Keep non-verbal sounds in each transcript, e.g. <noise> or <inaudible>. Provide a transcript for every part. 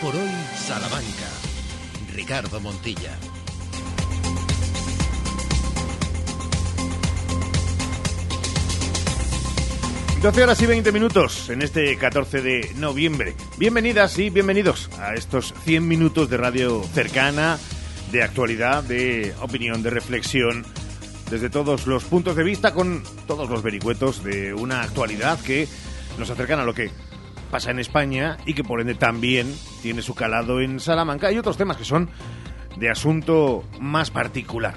por hoy Salamanca. Ricardo Montilla. 12 horas y 20 minutos en este 14 de noviembre. Bienvenidas y bienvenidos a estos 100 minutos de radio cercana, de actualidad, de opinión, de reflexión, desde todos los puntos de vista, con todos los vericuetos de una actualidad que nos acercan a lo que pasa en España y que por ende también tiene su calado en Salamanca y otros temas que son de asunto más particular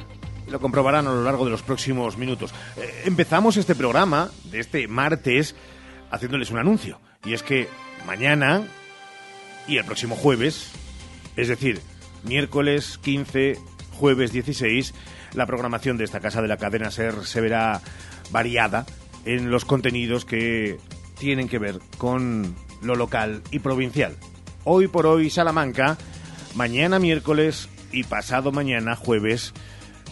lo comprobarán a lo largo de los próximos minutos. Eh, empezamos este programa de este martes haciéndoles un anuncio. Y es que mañana y el próximo jueves, es decir, miércoles 15, jueves 16, la programación de esta casa de la cadena SER se verá variada en los contenidos que tienen que ver con lo local y provincial. Hoy por hoy Salamanca, mañana miércoles y pasado mañana jueves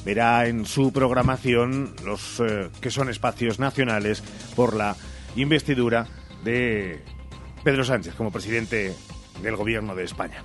verá en su programación los eh, que son espacios nacionales por la investidura de Pedro Sánchez como presidente del gobierno de España.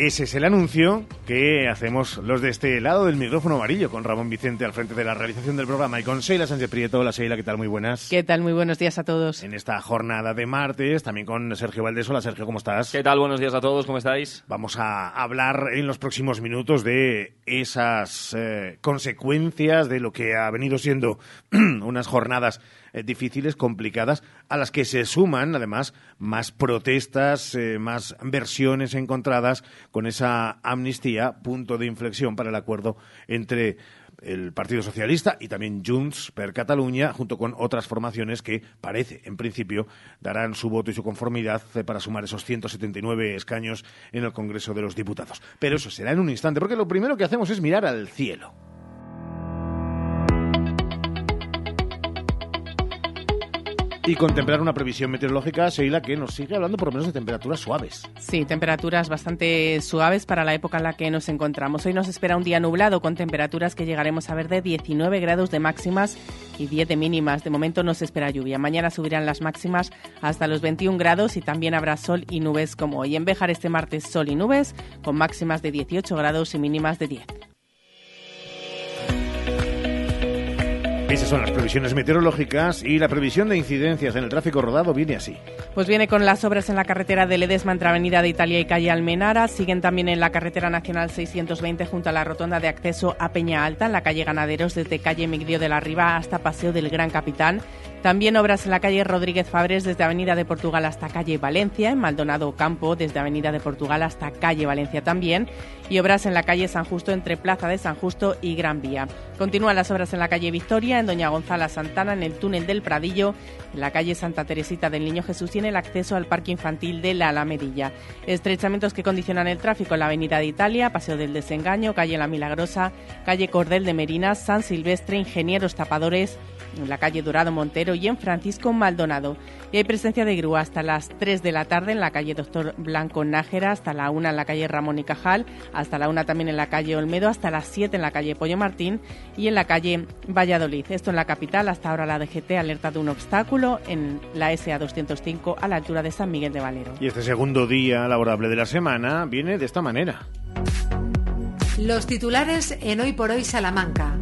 Ese es el anuncio que hacemos los de este lado del micrófono amarillo, con Ramón Vicente al frente de la realización del programa y con Sheila Sánchez Prieto. Hola Sheila, ¿qué tal? Muy buenas. ¿Qué tal? Muy buenos días a todos. En esta jornada de martes, también con Sergio Valdés. Hola Sergio, ¿cómo estás? ¿Qué tal? Buenos días a todos, ¿cómo estáis? Vamos a hablar en los próximos minutos de esas eh, consecuencias de lo que ha venido siendo <clears throat> unas jornadas eh, difíciles, complicadas, a las que se suman, además, más protestas, eh, más versiones encontradas con esa amnistía, punto de inflexión para el acuerdo entre el Partido Socialista y también Junts per Cataluña, junto con otras formaciones que parece, en principio, darán su voto y su conformidad para sumar esos 179 escaños en el Congreso de los Diputados. Pero eso será en un instante, porque lo primero que hacemos es mirar al cielo. Y contemplar una previsión meteorológica, Sheila, que nos sigue hablando por lo menos de temperaturas suaves. Sí, temperaturas bastante suaves para la época en la que nos encontramos. Hoy nos espera un día nublado con temperaturas que llegaremos a ver de 19 grados de máximas y 10 de mínimas. De momento no se espera lluvia. Mañana subirán las máximas hasta los 21 grados y también habrá sol y nubes como hoy. En Béjar este martes sol y nubes con máximas de 18 grados y mínimas de 10. Esas son las previsiones meteorológicas y la previsión de incidencias en el tráfico rodado viene así. Pues viene con las obras en la carretera de Ledesma entre Avenida de Italia y calle Almenara. Siguen también en la carretera nacional 620 junto a la rotonda de acceso a Peña Alta, en la calle Ganaderos desde calle Migdio de la Riva hasta Paseo del Gran Capitán. También obras en la calle Rodríguez Fabres desde Avenida de Portugal hasta calle Valencia, en Maldonado Campo desde Avenida de Portugal hasta calle Valencia también, y obras en la calle San Justo entre Plaza de San Justo y Gran Vía. Continúan las obras en la calle Victoria, en Doña Gonzala Santana, en el túnel del Pradillo, en la calle Santa Teresita del Niño Jesús y en el acceso al parque infantil de la Alamedilla. Estrechamientos que condicionan el tráfico en la Avenida de Italia, Paseo del Desengaño, calle La Milagrosa, calle Cordel de Merinas, San Silvestre, Ingenieros Tapadores, en la calle Dorado Montero y en Francisco Maldonado. Y hay presencia de grúa hasta las 3 de la tarde en la calle Doctor Blanco Nájera, hasta la 1 en la calle Ramón y Cajal, hasta la 1 también en la calle Olmedo, hasta las 7 en la calle Pollo Martín y en la calle Valladolid. Esto en la capital, hasta ahora la DGT alerta de un obstáculo en la SA 205 a la altura de San Miguel de Valero. Y este segundo día laborable de la semana viene de esta manera. Los titulares en Hoy por Hoy Salamanca.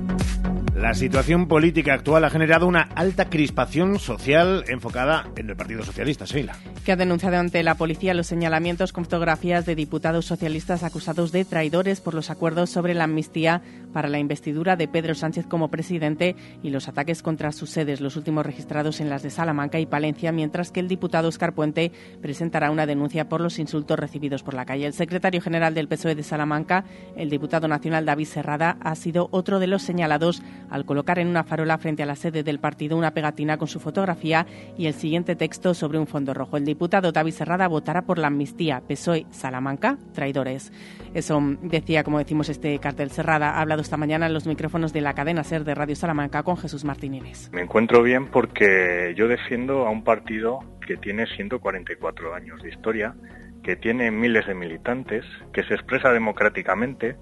La situación política actual ha generado una alta crispación social enfocada en el Partido Socialista, Sheila. Que ha denunciado ante la policía los señalamientos con fotografías de diputados socialistas acusados de traidores por los acuerdos sobre la amnistía para la investidura de Pedro Sánchez como presidente y los ataques contra sus sedes, los últimos registrados en las de Salamanca y Palencia, mientras que el diputado Oscar Puente presentará una denuncia por los insultos recibidos por la calle. El secretario general del PSOE de Salamanca, el diputado nacional David Serrada, ha sido otro de los señalados al colocar en una farola frente a la sede del partido una pegatina con su fotografía y el siguiente texto sobre un fondo rojo. El diputado David Serrada votará por la amnistía PSOE Salamanca, traidores. Eso decía, como decimos, este cartel Serrada. Ha hablado esta mañana en los micrófonos de la cadena SER de Radio Salamanca con Jesús Martínez. Me encuentro bien porque yo defiendo a un partido que tiene 144 años de historia, que tiene miles de militantes, que se expresa democráticamente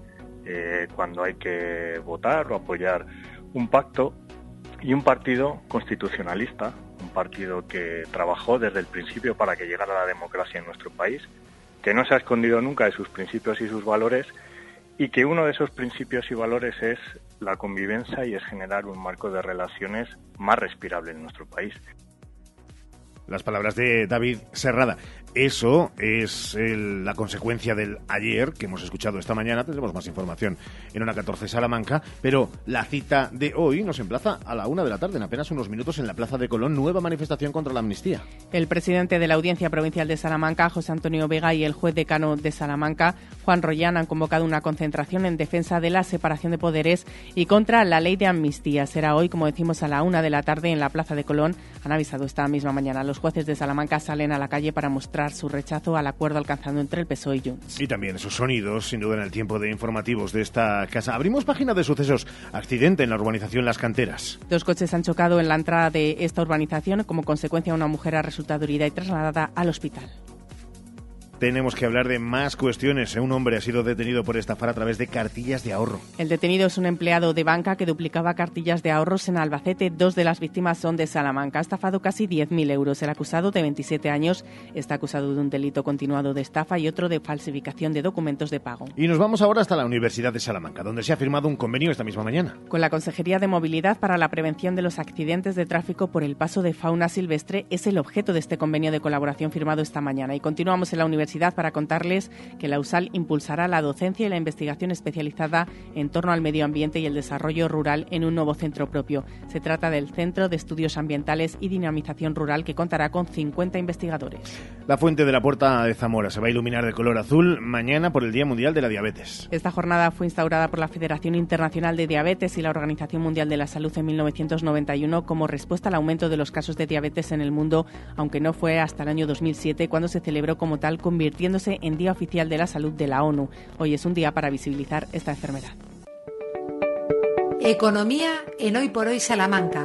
eh, cuando hay que votar o apoyar un pacto y un partido constitucionalista, un partido que trabajó desde el principio para que llegara la democracia en nuestro país, que no se ha escondido nunca de sus principios y sus valores y que uno de esos principios y valores es la convivencia y es generar un marco de relaciones más respirable en nuestro país. Las palabras de David Serrada. Eso es la consecuencia del ayer que hemos escuchado esta mañana. Tendremos más información en una 14 Salamanca, pero la cita de hoy nos emplaza a la una de la tarde, en apenas unos minutos, en la Plaza de Colón, nueva manifestación contra la amnistía. El presidente de la Audiencia Provincial de Salamanca, José Antonio Vega, y el juez decano de Salamanca, Juan Rollán, han convocado una concentración en defensa de la separación de poderes y contra la ley de amnistía. Será hoy, como decimos, a la una de la tarde en la Plaza de Colón. Han avisado esta misma mañana. Los jueces de Salamanca salen a la calle para mostrar su rechazo al acuerdo alcanzado entre el PSOE y Junts. Y también esos sonidos, sin duda, en el tiempo de informativos de esta casa. Abrimos página de sucesos. Accidente en la urbanización Las Canteras. Dos coches han chocado en la entrada de esta urbanización. Como consecuencia, una mujer ha resultado herida y trasladada al hospital tenemos que hablar de más cuestiones. Un hombre ha sido detenido por estafar a través de cartillas de ahorro. El detenido es un empleado de banca que duplicaba cartillas de ahorros en Albacete. Dos de las víctimas son de Salamanca. Ha estafado casi 10.000 euros. El acusado, de 27 años, está acusado de un delito continuado de estafa y otro de falsificación de documentos de pago. Y nos vamos ahora hasta la Universidad de Salamanca, donde se ha firmado un convenio esta misma mañana. Con la Consejería de Movilidad para la Prevención de los Accidentes de Tráfico por el paso de fauna silvestre es el objeto de este convenio de colaboración firmado esta mañana. Y continuamos en la universidad para contarles que la USAL impulsará la docencia y la investigación especializada en torno al medio ambiente y el desarrollo rural en un nuevo centro propio. Se trata del Centro de Estudios Ambientales y Dinamización Rural que contará con 50 investigadores. La fuente de la Puerta de Zamora se va a iluminar de color azul mañana por el Día Mundial de la Diabetes. Esta jornada fue instaurada por la Federación Internacional de Diabetes y la Organización Mundial de la Salud en 1991 como respuesta al aumento de los casos de diabetes en el mundo, aunque no fue hasta el año 2007 cuando se celebró como tal, convirtiéndose en Día Oficial de la Salud de la ONU. Hoy es un día para visibilizar esta enfermedad. Economía en Hoy por Hoy Salamanca.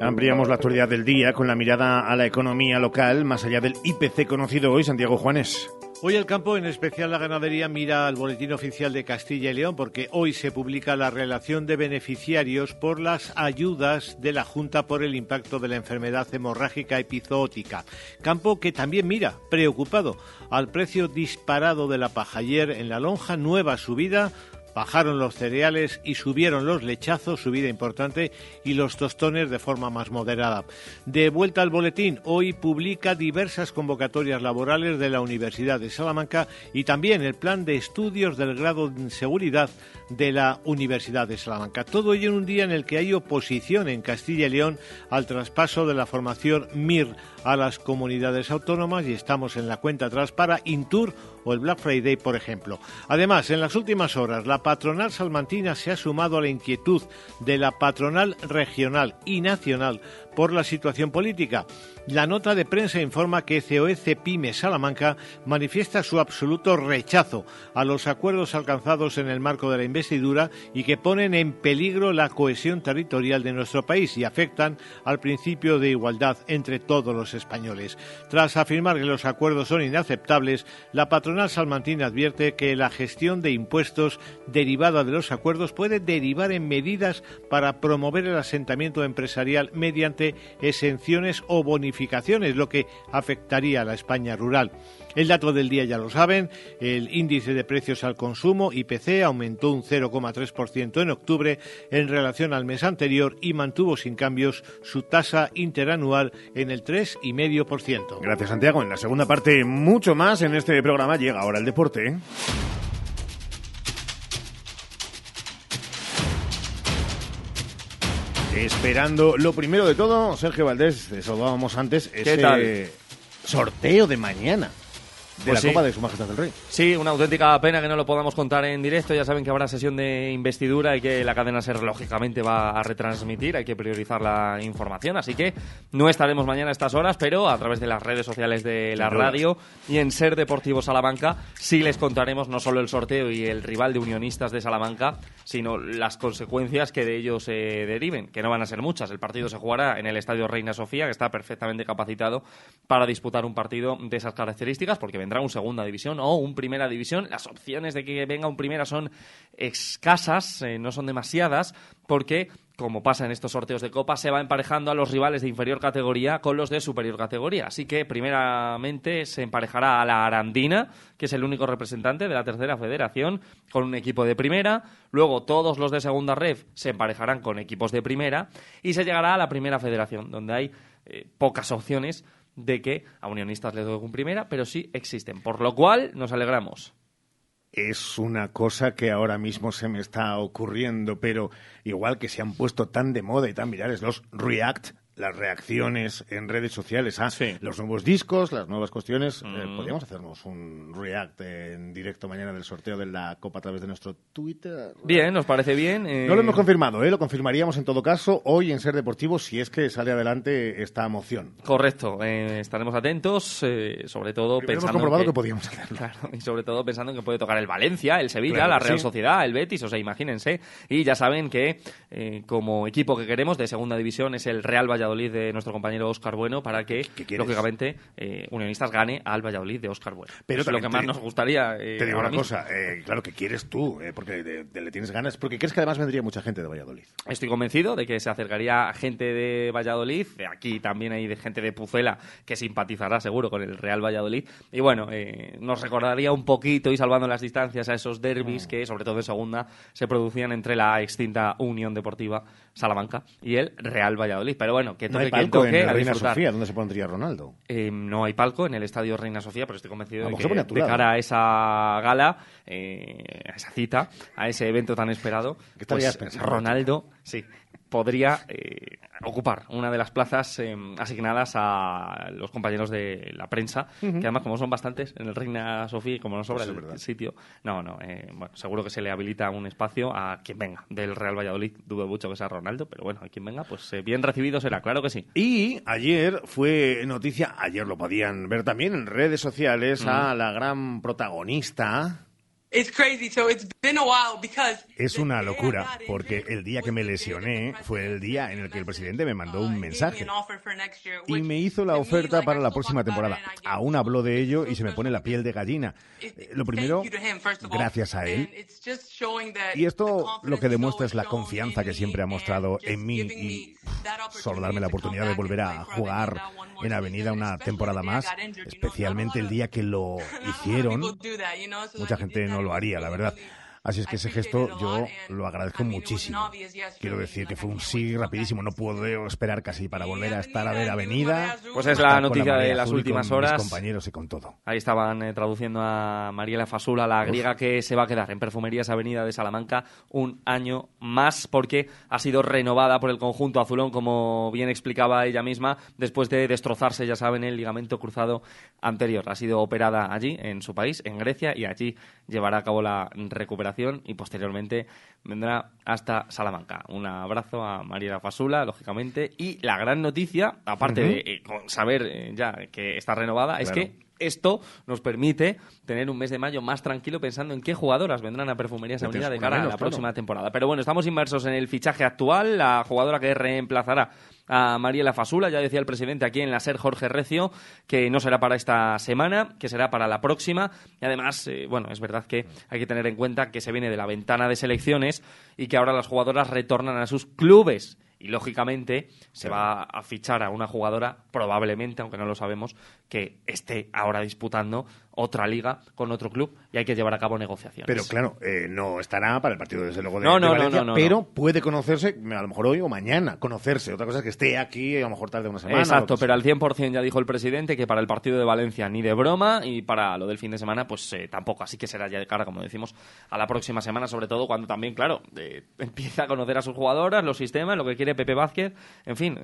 Ampliamos la actualidad del día con la mirada a la economía local, más allá del IPC conocido hoy, Santiago Juanes. Hoy el campo, en especial la ganadería, mira al Boletín Oficial de Castilla y León porque hoy se publica la relación de beneficiarios por las ayudas de la Junta por el impacto de la enfermedad hemorrágica epizootica. Campo que también mira, preocupado, al precio disparado de la paja. Ayer en la lonja, nueva subida Bajaron los cereales y subieron los lechazos, subida importante, y los tostones de forma más moderada. De vuelta al boletín, hoy publica diversas convocatorias laborales de la Universidad de Salamanca y también el plan de estudios del grado de seguridad de la Universidad de Salamanca. Todo ello en un día en el que hay oposición en Castilla y León al traspaso de la formación MIR a las comunidades autónomas y estamos en la cuenta atrás para Intur o el Black Friday, por ejemplo. Además, en las últimas horas, la patronal salmantina se ha sumado a la inquietud de la patronal regional y nacional por la situación política. La nota de prensa informa que COE Pyme Salamanca manifiesta su absoluto rechazo a los acuerdos alcanzados en el marco de la investidura y que ponen en peligro la cohesión territorial de nuestro país y afectan al principio de igualdad entre todos los españoles. Tras afirmar que los acuerdos son inaceptables, la patronal salmantina advierte que la gestión de impuestos derivada de los acuerdos puede derivar en medidas para promover el asentamiento empresarial mediante exenciones o bonificaciones lo que afectaría a la España rural. El dato del día ya lo saben, el índice de precios al consumo, IPC, aumentó un 0,3% en octubre en relación al mes anterior y mantuvo sin cambios su tasa interanual en el 3,5%. Gracias, Santiago. En la segunda parte, mucho más en este programa. Llega ahora el deporte. Esperando lo primero de todo, Sergio Valdés, saludábamos antes, ese sorteo de mañana de pues la Copa de Su Majestad del Rey. Sí, una auténtica pena que no lo podamos contar en directo. Ya saben que habrá sesión de investidura y que la cadena SER lógicamente va a retransmitir. Hay que priorizar la información. Así que no estaremos mañana a estas horas, pero a través de las redes sociales de la radio y en Ser Deportivo Salamanca sí les contaremos no solo el sorteo y el rival de unionistas de Salamanca, sino las consecuencias que de ellos se deriven, que no van a ser muchas. El partido se jugará en el Estadio Reina Sofía, que está perfectamente capacitado para disputar un partido de esas características, porque vendrá un segunda división o un primera división. Las opciones de que venga un primera son escasas, eh, no son demasiadas, porque como pasa en estos sorteos de Copa, se va emparejando a los rivales de inferior categoría con los de superior categoría. Así que, primeramente, se emparejará a la Arandina, que es el único representante de la tercera federación, con un equipo de primera. Luego, todos los de segunda ref se emparejarán con equipos de primera. Y se llegará a la primera federación, donde hay eh, pocas opciones de que a unionistas les doy un primera, pero sí existen. Por lo cual, nos alegramos es una cosa que ahora mismo se me está ocurriendo, pero igual que se han puesto tan de moda y tan virales los React, las reacciones en redes sociales a los nuevos discos, las nuevas cuestiones. Eh, mm. podríamos hacernos un react en directo mañana del sorteo de la Copa a través de nuestro Twitter. Bien, nos parece bien. No lo hemos eh. confirmado, ¿eh? lo confirmaríamos en todo caso hoy en Ser Deportivo si es que sale adelante esta moción. Correcto, eh, estaremos atentos, sobre todo pensando. Hemos comprobado que, podíamos hacerlo. <laughs> Claro, y sobre todo pensando que puede tocar el Valencia, el Sevilla, la Real Sociedad, el Betis, o sea, imagínense. Y ya saben que como equipo que queremos de segunda división es el Real Valladolid de nuestro compañero Óscar Bueno para que, lógicamente, eh, Unionistas gane al Valladolid de Óscar Bueno. Pero es lo que más nos gustaría. Eh, te digo una cosa, eh, claro que quieres tú, porque le tienes ganas, porque crees que además vendría mucha gente de Valladolid. Estoy convencido de que se acercaría gente de Valladolid, aquí también hay de gente de Pucela que simpatizará seguro con el Real Valladolid, y bueno, nos recordaría un poquito y salvando las distancias a esos derbis mm. que, sobre todo en segunda, se producían entre la extinta Unión Deportiva Salamanca y el Real Valladolid. Pero bueno, que no hay palco en Reina Sofía, ¿dónde se pondría Ronaldo? Eh, no hay palco en el estadio Reina Sofía, pero estoy convencido de que de cara a esa gala, eh, a esa cita, a ese evento tan esperado, pues, Ronaldo, sí, podría eh, ocupar una de las plazas eh, asignadas a los compañeros de la prensa, que además como son bastantes en el Reina Sofía y como no sobra el sitio, no, no, eh, bueno, seguro que se le habilita un espacio a quien venga del Real Valladolid, dudo mucho que sea Ronaldo, pero bueno, a quien venga, pues bien recibido será, claro que sí. Y ayer fue noticia, ayer lo podían ver también en redes sociales, a la gran protagonista es una locura porque el día que me lesioné fue el día en el que el presidente me mandó un uh, mensaje y me hizo la oferta para la próxima temporada. Aún habló de ello y se me pone la piel de gallina. Eh, lo primero, gracias a él. Y esto lo que demuestra es la confianza que siempre ha mostrado en mí y solo darme la oportunidad de volver a jugar en Avenida una temporada más, especialmente el día que lo <laughs> hicieron. Mucha gente no lo haría, la verdad. Así es que ese gesto yo lo agradezco muchísimo. Quiero decir que fue un sí rapidísimo, no puedo esperar casi para volver a estar a ver Avenida. Pues es la noticia de las últimas horas. compañeros y con todo. Ahí estaban eh, traduciendo a Mariela Fasula, la griega que se va a quedar en Perfumerías Avenida de Salamanca un año más porque ha sido renovada por el conjunto azulón, como bien explicaba ella misma, después de destrozarse, ya saben, el ligamento cruzado anterior. Ha sido operada allí, en su país, en Grecia, y allí llevará a cabo la recuperación y posteriormente vendrá hasta Salamanca. Un abrazo a María Fasula, lógicamente. Y la gran noticia, aparte de eh, saber eh, ya que está renovada, es que esto nos permite tener un mes de mayo más tranquilo pensando en qué jugadoras vendrán a Perfumerías Avenida de cara a la próxima temporada. Pero bueno, estamos inmersos en el fichaje actual, la jugadora que reemplazará a Mariela Fasula. Ya decía el presidente aquí en la SER, Jorge Recio, que no será para esta semana, que será para la próxima. Y además, eh, bueno, es verdad que hay que tener en cuenta que se viene de la ventana de selecciones y que ahora las jugadoras retornan a sus clubes y lógicamente se va a fichar a una jugadora, probablemente, aunque no lo sabemos, que esté ahora disputando otra liga con otro club y hay que llevar a cabo negociaciones. Pero claro, eh, no estará para el partido desde luego de, no, no, Valencia, no, pero puede conocerse, a lo mejor hoy o mañana, conocerse. Otra cosa es que esté aquí a lo mejor tarde una semana. Exacto, pero al 100% ya dijo el presidente que para el partido de Valencia ni de broma y para lo del fin de semana pues eh, tampoco. Así que será ya de cara, como decimos, a la próxima semana, sobre todo cuando también, claro, eh, <laughs> empieza a conocer a sus jugadoras, los sistemas, lo que quiere Pepe Vázquez, en fin,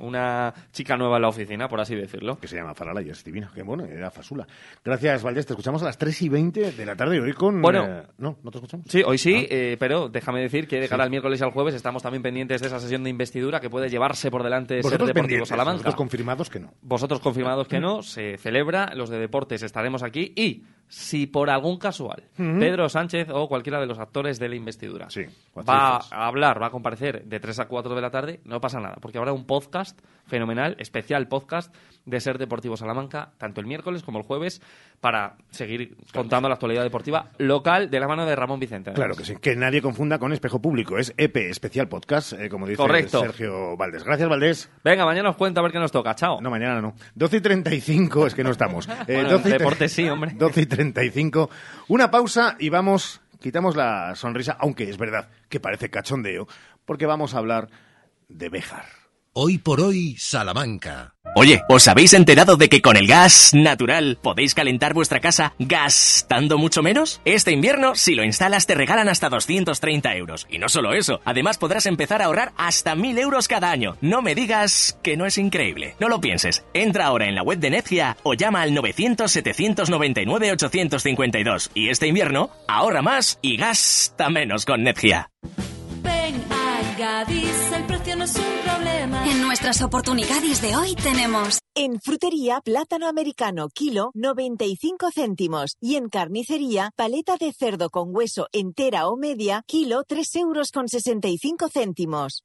una chica nueva en la oficina, por así decirlo. Que se llama Farala y es divina, qué bueno, era Fasula. Gracias, Valdés, te escuchamos a las 3 y 20 de la tarde hoy con... Bueno, eh, no, no te escuchamos. Sí, hoy sí, ah. eh, pero déjame decir que de cara al miércoles y al jueves estamos también pendientes de esa sesión de investidura que puede llevarse por delante de Ser Deportivo Salamanca. Vosotros confirmados que no. Vosotros confirmados que no, se celebra, los de deportes estaremos aquí y si por algún casual Pedro Sánchez o cualquiera de los actores de la investidura va a hablar, va a comparecer de 3 a 4 de la tarde, no pasa nada, porque habrá un podcast fenomenal, especial podcast de Ser Deportivo Salamanca, tanto el miércoles como el jueves, para seguir contando la actualidad deportiva local de la mano de Ramón Vicente. Claro que sí, que nadie confunda con Espejo Público, es EP, especial podcast, eh, como dice Sergio Valdés. Gracias, Valdés. Venga, mañana os cuento a ver qué nos toca, chao. No, mañana no. 12 y 35, es que no estamos. <laughs> Eh, 12 deporte sí, hombre. <laughs> 12 y 35. Una pausa y vamos, quitamos la sonrisa, aunque es verdad que parece cachondeo, porque vamos a hablar de Béjar. Hoy por hoy, Salamanca. Oye, ¿os habéis enterado de que con el gas natural podéis calentar vuestra casa gastando mucho menos? Este invierno, si lo instalas, te regalan hasta 230 euros. Y no solo eso, además podrás empezar a ahorrar hasta 1000 euros cada año. No me digas que no es increíble. No lo pienses. Entra ahora en la web de Netgia o llama al 900-799-852. Y este invierno, ahorra más y gasta menos con Netgia. Gadis, el precio no es un. En nuestras oportunidades de hoy tenemos. En frutería, plátano americano, kilo, 95 céntimos. Y en carnicería, paleta de cerdo con hueso entera o media, kilo, 3 euros con 65 céntimos.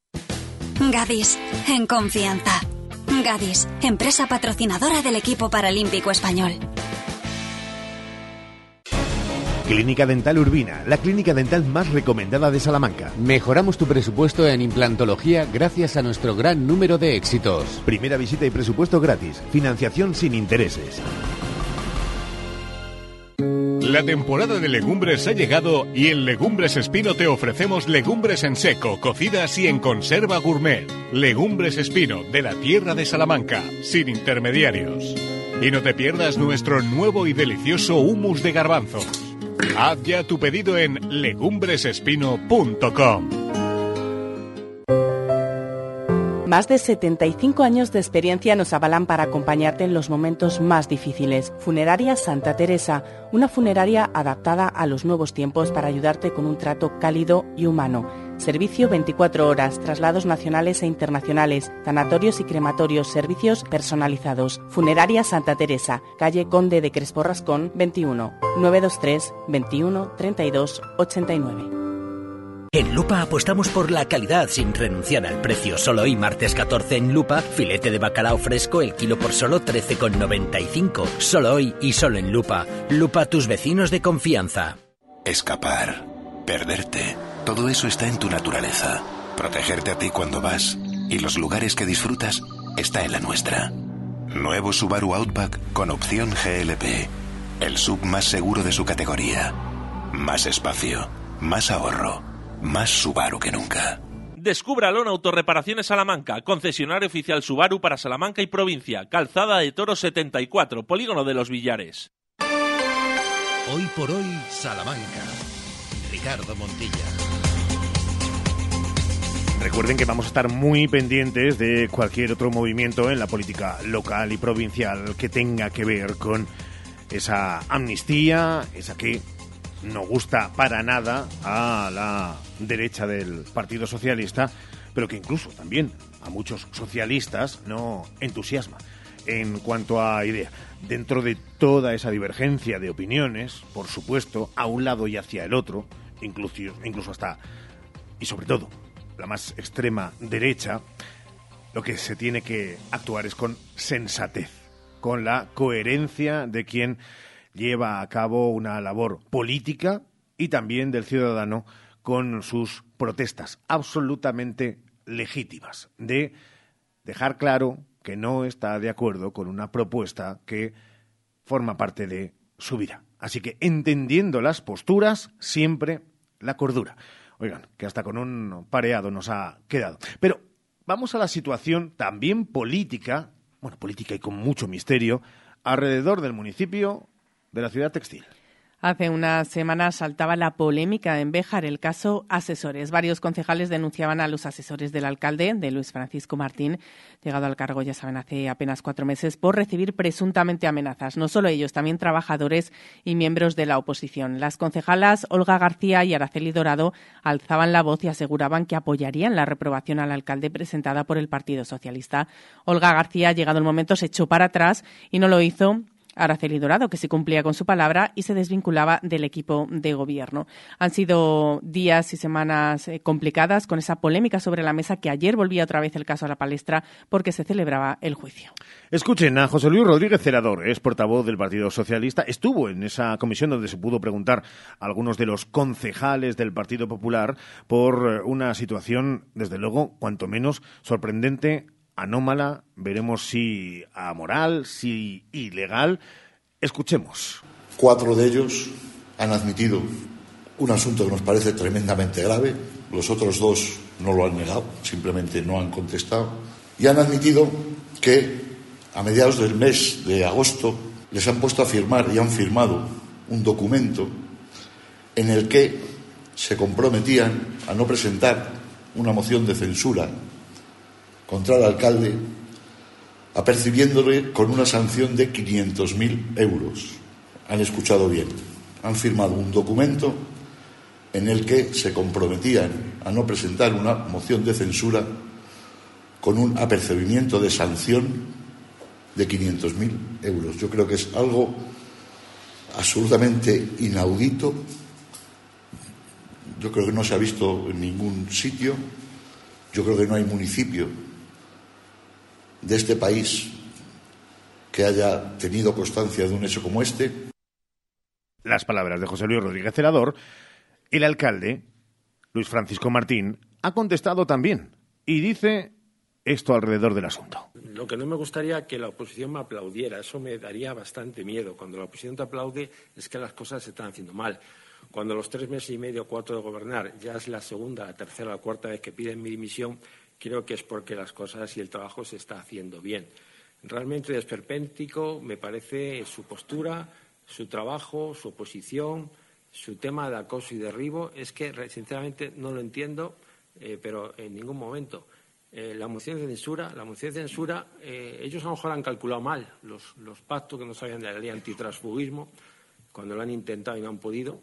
Gadis, en confianza. Gadis, empresa patrocinadora del equipo paralímpico español. Clínica Dental Urbina, la clínica dental más recomendada de Salamanca. Mejoramos tu presupuesto en implantología gracias a nuestro gran número de éxitos. Primera visita y presupuesto gratis. Financiación sin intereses. La temporada de legumbres ha llegado y en Legumbres Espino te ofrecemos legumbres en seco, cocidas y en conserva gourmet. Legumbres Espino, de la tierra de Salamanca, sin intermediarios. Y no te pierdas nuestro nuevo y delicioso humus de garbanzos. Haz ya tu pedido en legumbresespino.com. Más de 75 años de experiencia nos avalan para acompañarte en los momentos más difíciles. Funeraria Santa Teresa, una funeraria adaptada a los nuevos tiempos para ayudarte con un trato cálido y humano. Servicio 24 horas, traslados nacionales e internacionales, tanatorios y crematorios, servicios personalizados. Funeraria Santa Teresa, calle Conde de Crespo Rascón, 21, 923 21 32 89. En Lupa apostamos por la calidad sin renunciar al precio. Solo hoy, martes 14 en Lupa, filete de bacalao fresco, el kilo por solo 13,95. Solo hoy y solo en Lupa. Lupa, tus vecinos de confianza. Escapar, perderte, todo eso está en tu naturaleza. Protegerte a ti cuando vas y los lugares que disfrutas está en la nuestra. Nuevo Subaru Outback con opción GLP. El sub más seguro de su categoría. Más espacio, más ahorro más Subaru que nunca. Descúbralo en Autorreparaciones Salamanca, concesionario oficial Subaru para Salamanca y provincia, Calzada de Toro 74, Polígono de los Villares. Hoy por hoy, Salamanca. Ricardo Montilla. Recuerden que vamos a estar muy pendientes de cualquier otro movimiento en la política local y provincial que tenga que ver con esa amnistía, esa que no gusta para nada a la derecha del Partido Socialista, pero que incluso también a muchos socialistas no entusiasma en cuanto a idea. Dentro de toda esa divergencia de opiniones, por supuesto, a un lado y hacia el otro, incluso, incluso hasta, y sobre todo, la más extrema derecha, lo que se tiene que actuar es con sensatez, con la coherencia de quien lleva a cabo una labor política y también del ciudadano con sus protestas absolutamente legítimas de dejar claro que no está de acuerdo con una propuesta que forma parte de su vida. Así que entendiendo las posturas, siempre la cordura. Oigan, que hasta con un pareado nos ha quedado. Pero vamos a la situación también política, bueno, política y con mucho misterio, alrededor del municipio de la ciudad textil. Hace unas semanas saltaba la polémica en Béjar el caso asesores. Varios concejales denunciaban a los asesores del alcalde, de Luis Francisco Martín, llegado al cargo, ya saben, hace apenas cuatro meses, por recibir presuntamente amenazas. No solo ellos, también trabajadores y miembros de la oposición. Las concejalas Olga García y Araceli Dorado alzaban la voz y aseguraban que apoyarían la reprobación al alcalde presentada por el Partido Socialista. Olga García, llegado el momento, se echó para atrás y no lo hizo Araceli Dorado, que se cumplía con su palabra y se desvinculaba del equipo de gobierno. Han sido días y semanas eh, complicadas con esa polémica sobre la mesa que ayer volvía otra vez el caso a la palestra porque se celebraba el juicio. Escuchen a José Luis Rodríguez Cerador, es portavoz del Partido Socialista. Estuvo en esa comisión donde se pudo preguntar a algunos de los concejales del Partido Popular por eh, una situación, desde luego, cuanto menos sorprendente anómala, veremos si amoral, si ilegal. Escuchemos. Cuatro de ellos han admitido un asunto que nos parece tremendamente grave, los otros dos no lo han negado, simplemente no han contestado, y han admitido que a mediados del mes de agosto les han puesto a firmar y han firmado un documento en el que se comprometían a no presentar una moción de censura contra el alcalde, apercibiéndole con una sanción de 500.000 euros. Han escuchado bien. Han firmado un documento en el que se comprometían a no presentar una moción de censura con un apercibimiento de sanción de 500.000 euros. Yo creo que es algo absolutamente inaudito. Yo creo que no se ha visto en ningún sitio. Yo creo que no hay municipio de este país que haya tenido constancia de un hecho como este. Las palabras de José Luis Rodríguez Celador. El alcalde, Luis Francisco Martín, ha contestado también y dice esto alrededor del asunto. Lo que no me gustaría que la oposición me aplaudiera, eso me daría bastante miedo. Cuando la oposición te aplaude es que las cosas se están haciendo mal. Cuando los tres meses y medio, cuatro de gobernar, ya es la segunda, la tercera, la cuarta vez que piden mi dimisión, creo que es porque las cosas y el trabajo se está haciendo bien. Realmente desperpéntico me parece su postura, su trabajo, su oposición, su tema de acoso y derribo. Es que, sinceramente, no lo entiendo, eh, pero en ningún momento. Eh, la moción de censura, la moción de censura, eh, ellos a lo mejor han calculado mal los, los pactos que no sabían de la ley antitransfugismo, cuando lo han intentado y no han podido,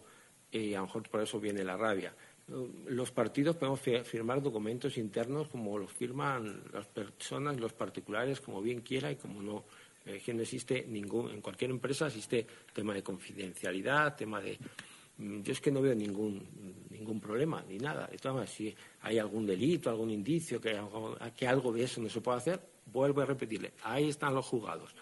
y a lo mejor por eso viene la rabia los partidos podemos firmar documentos internos como los firman las personas, los particulares, como bien quiera y como no. Eh, que no existe ningún, en cualquier empresa existe tema de confidencialidad, tema de. Mm, yo es que no veo ningún, ningún problema ni nada. Entonces, si hay algún delito, algún indicio que, que algo de eso no se puede hacer, vuelvo a repetirle, ahí están los juzgados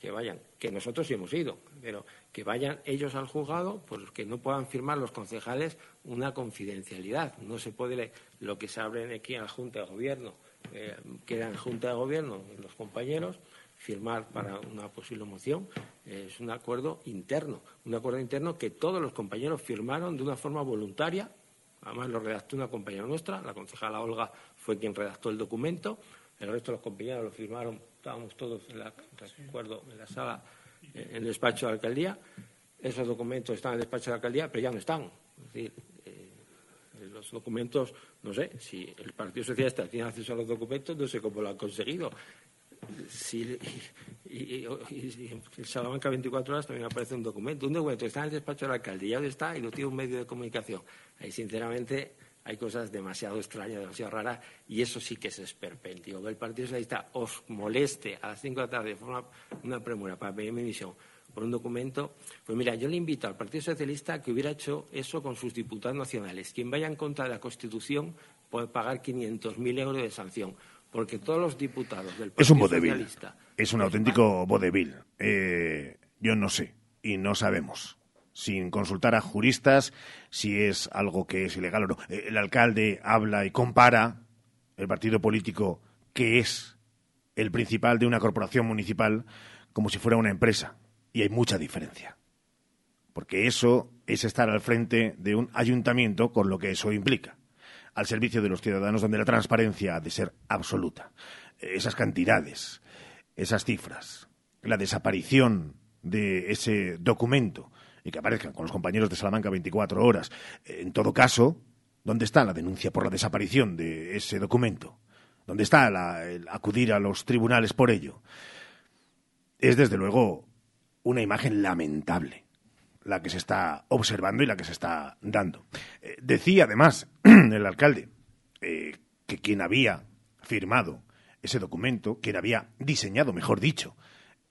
que vayan, que nosotros sí hemos ido, pero que vayan ellos al juzgado, pues que no puedan firmar los concejales una confidencialidad. No se puede lo que se abre aquí en la Junta de Gobierno, eh, queda en Junta de Gobierno los compañeros, firmar para una posible moción. es un acuerdo interno, un acuerdo interno que todos los compañeros firmaron de una forma voluntaria. Además lo redactó una compañera nuestra, la concejala Olga fue quien redactó el documento. El resto de los compañeros lo firmaron estábamos todos en la, recuerdo, en la sala, en el despacho de la alcaldía. Esos documentos están en el despacho de la alcaldía, pero ya no están. Es decir, eh, los documentos, no sé, si el Partido Socialista tiene acceso a los documentos, no sé cómo lo han conseguido. Si, y, en Salamanca 24 horas también aparece un documento. Un documento está en el despacho de la alcaldía, ¿dónde está? Y lo tiene un medio de comunicación. Ahí, sinceramente, hay cosas demasiado extrañas, demasiado raras, y eso sí que es esperpéntico. Que el Partido Socialista os moleste a las 5 de la tarde de forma una premura para pedir mi misión por un documento, pues mira, yo le invito al Partido Socialista a que hubiera hecho eso con sus diputados nacionales. Quien vaya en contra de la Constitución puede pagar 500.000 euros de sanción, porque todos los diputados del Partido es un Socialista... Es un auténtico vodevil. Eh, yo no sé, y no sabemos sin consultar a juristas si es algo que es ilegal o no. Eh, el alcalde habla y compara el partido político que es el principal de una corporación municipal como si fuera una empresa. Y hay mucha diferencia. Porque eso es estar al frente de un ayuntamiento con lo que eso implica. Al servicio de los ciudadanos donde la transparencia ha de ser absoluta. Esas cantidades, esas cifras, la desaparición de ese documento y que aparezcan con los compañeros de Salamanca 24 horas. En todo caso, ¿dónde está la denuncia por la desaparición de ese documento? ¿Dónde está el acudir a los tribunales por ello? Es desde luego una imagen lamentable la que se está observando y la que se está dando. Eh, decía además <clears throat> el alcalde eh, que quien había firmado ese documento, quien había diseñado, mejor dicho,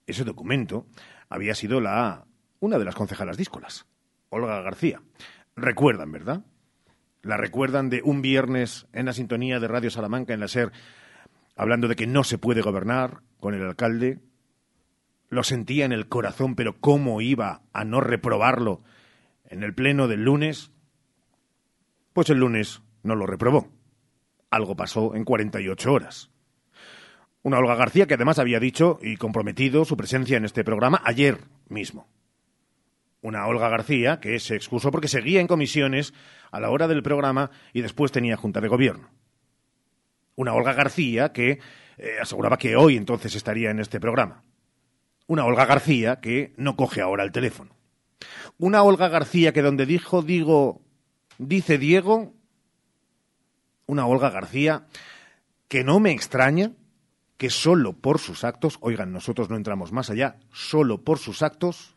ese documento había sido la una de las concejalas díscolas, Olga García. Recuerdan, ¿verdad? La recuerdan de un viernes en la sintonía de Radio Salamanca en la SER, hablando de que no se puede gobernar con el alcalde. Lo sentía en el corazón, pero ¿cómo iba a no reprobarlo en el pleno del lunes? Pues el lunes no lo reprobó. Algo pasó en 48 horas. Una Olga García que además había dicho y comprometido su presencia en este programa ayer mismo. Una Olga García que se excusó porque seguía en comisiones a la hora del programa y después tenía junta de gobierno. Una Olga García que eh, aseguraba que hoy entonces estaría en este programa. Una Olga García que no coge ahora el teléfono. Una Olga García que donde dijo digo, dice Diego. Una Olga García que no me extraña que solo por sus actos, oigan, nosotros no entramos más allá, solo por sus actos,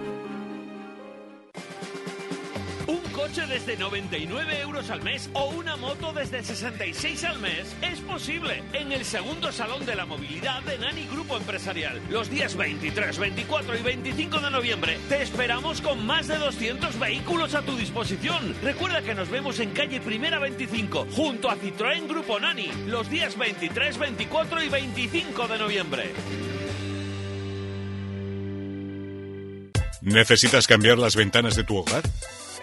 Desde 99 euros al mes o una moto desde 66 al mes es posible en el segundo Salón de la Movilidad de Nani Grupo Empresarial. Los días 23, 24 y 25 de noviembre te esperamos con más de 200 vehículos a tu disposición. Recuerda que nos vemos en calle Primera 25 junto a Citroën Grupo Nani los días 23, 24 y 25 de noviembre. ¿Necesitas cambiar las ventanas de tu hogar?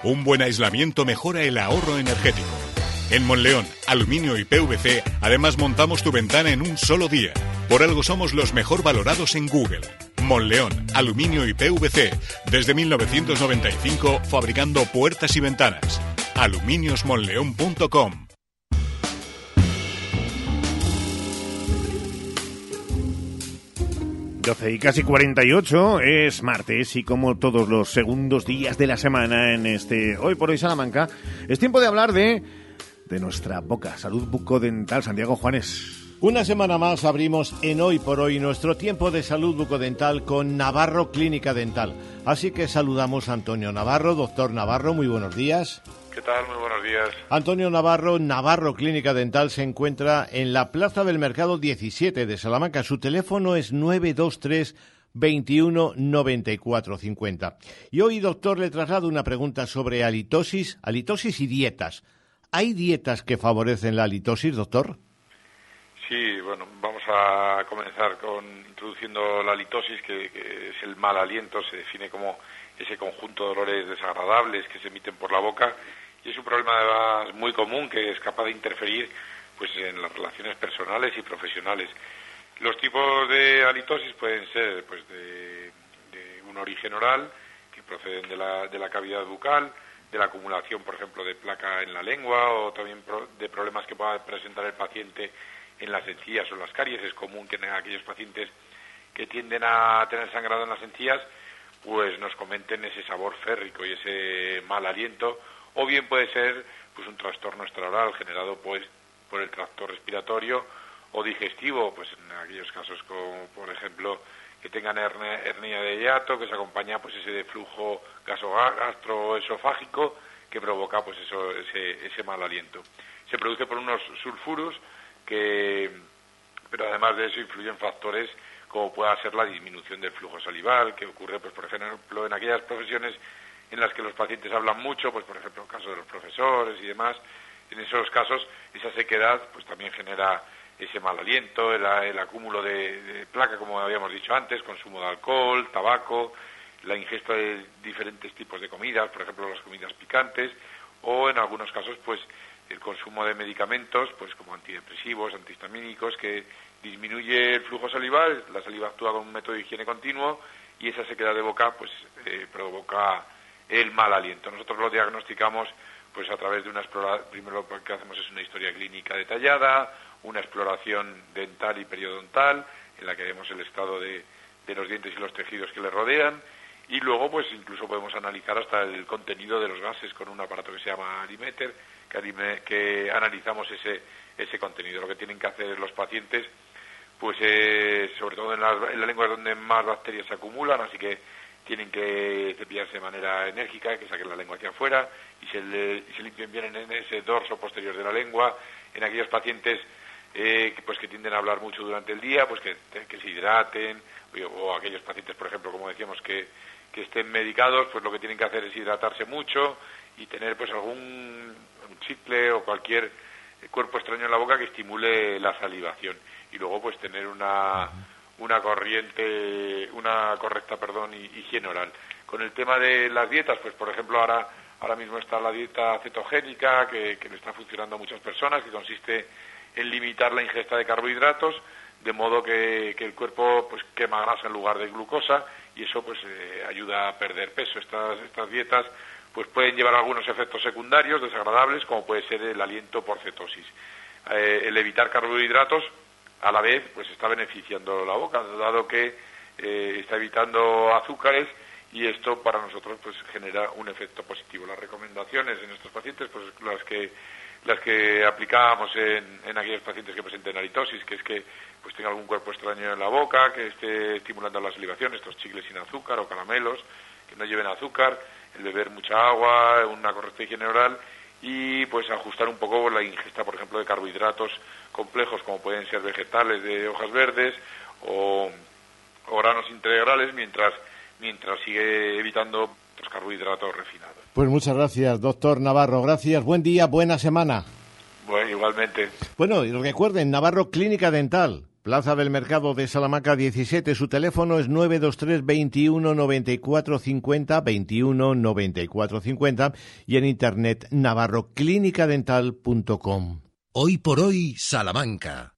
Un buen aislamiento mejora el ahorro energético. En Monleón, Aluminio y PVC, además montamos tu ventana en un solo día. Por algo somos los mejor valorados en Google. Monleón, Aluminio y PVC, desde 1995 fabricando puertas y ventanas. aluminiosmonleón.com 12 y casi 48 es martes y como todos los segundos días de la semana en este Hoy por Hoy Salamanca, es tiempo de hablar de, de nuestra boca, salud bucodental. Santiago Juanes. Una semana más abrimos en Hoy por Hoy nuestro tiempo de salud bucodental con Navarro Clínica Dental. Así que saludamos a Antonio Navarro. Doctor Navarro, muy buenos días. ¿Qué tal? Muy buenos días. Antonio Navarro, Navarro Clínica Dental, se encuentra en la Plaza del Mercado 17 de Salamanca. Su teléfono es 923 21 94 50. Y hoy, doctor, le traslado una pregunta sobre halitosis, halitosis y dietas. ¿Hay dietas que favorecen la halitosis, doctor? Sí, bueno, vamos a comenzar con introduciendo la halitosis, que, que es el mal aliento, se define como ese conjunto de olores desagradables que se emiten por la boca y es un problema muy común que es capaz de interferir pues en las relaciones personales y profesionales. Los tipos de halitosis pueden ser pues de, un origen oral, que proceden de la, de la cavidad bucal, de la acumulación, por ejemplo, de placa en la lengua o también de problemas que pueda presentar el paciente en las encías o las caries. Es común que en aquellos pacientes que tienden a tener sangrado en las encías, pues nos comenten ese sabor férrico y ese mal aliento o bien puede ser pues un trastorno extraoral generado pues por el tracto respiratorio o digestivo, pues en aquellos casos como por ejemplo que tengan hernia, de hiato, que se acompaña pues ese de flujo gastroesofágico que provoca pues eso, ese, ese mal aliento. Se produce por unos sulfuros que, pero además de eso influyen factores como pueda ser la disminución del flujo salival, que ocurre pues por ejemplo en aquellas profesiones en las que los pacientes hablan mucho, pues por ejemplo el caso de los profesores y demás, en esos casos esa sequedad pues también genera ese mal aliento, el, acúmulo de, placa, como habíamos dicho antes, consumo de alcohol, tabaco, la ingesta de diferentes tipos de comidas, por ejemplo las comidas picantes, o en algunos casos pues el consumo de medicamentos, pues como antidepresivos, antihistamínicos, que disminuye el flujo salival, la saliva actúa con un método de higiene continuo y esa sequedad de boca pues eh, provoca el mal aliento. Nosotros lo diagnosticamos pues a través de una exploración, primero lo que hacemos es una historia clínica detallada, una exploración dental y periodontal, en la que vemos el estado de, de los dientes y los tejidos que le rodean, y luego pues incluso podemos analizar hasta el contenido de los gases con un aparato que se llama Arimeter, que, analizamos ese, ese contenido. Lo que tienen que hacer los pacientes, pues eh, sobre todo en, en la lengua donde más bacterias se acumulan, así que tienen que cepillarse de manera enérgica, que saquen la lengua hacia afuera y se, se limpien bien en ese dorso posterior de la lengua. En aquellos pacientes eh, pues que tienden a hablar mucho durante el día, pues que, se hidraten, o, aquellos pacientes, por ejemplo, como decíamos, que, que estén medicados, pues lo que tienen que hacer es hidratarse mucho y tener pues algún chicle o cualquier cuerpo extraño en la boca que estimule la salivación. Y luego pues tener una una corriente, una correcta, perdón, higiene oral. Con el tema de las dietas, pues por ejemplo ahora, ahora mismo está la dieta cetogénica que, le está funcionando a muchas personas, que consiste en limitar la ingesta de carbohidratos, de modo que, el cuerpo pues quema grasa en lugar de glucosa y eso pues eh, ayuda a perder peso. Estas, estas dietas pues pueden llevar algunos efectos secundarios desagradables, como puede ser el aliento por cetosis. Eh, el evitar carbohidratos a la vez pues está beneficiando la boca, dado que eh, está evitando azúcares y esto para nosotros pues genera un efecto positivo. Las recomendaciones en estos pacientes, pues las que las que aplicábamos en, en aquellos pacientes que presenten halitosis, que es que pues tenga algún cuerpo extraño en la boca, que esté estimulando la salivación, estos chicles sin azúcar o caramelos, que no lleven azúcar, el beber mucha agua, una correcta higiene oral y pues ajustar un poco la ingesta, por ejemplo, de carbohidratos complejos como pueden ser vegetales de hojas verdes o, granos integrales mientras, mientras sigue evitando los carbohidratos refinados. Pues muchas gracias, doctor Navarro. Gracias, buen día, buena semana. Bueno, igualmente. Bueno, y recuerden, Navarro Clínica Dental, Plaza del Mercado de Salamanca 17. Su teléfono es 923 21 94 50 21 94 50 y en internet navarroclinicadental.com. Hoy por hoy, Salamanca.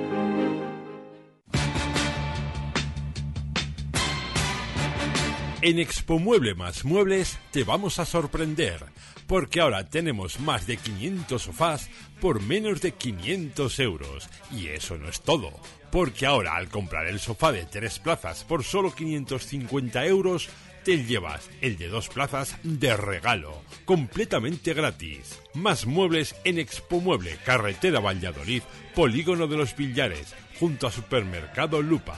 En Expo Mueble más Muebles te vamos a sorprender, porque ahora tenemos más de 500 sofás por menos de 500 euros. Y eso no es todo, porque ahora al comprar el sofá de tres plazas por solo 550 euros, te llevas el de dos plazas de regalo, completamente gratis. Más muebles en Expo Mueble, carretera Valladolid, Polígono de los Villares, junto a Supermercado Lupa.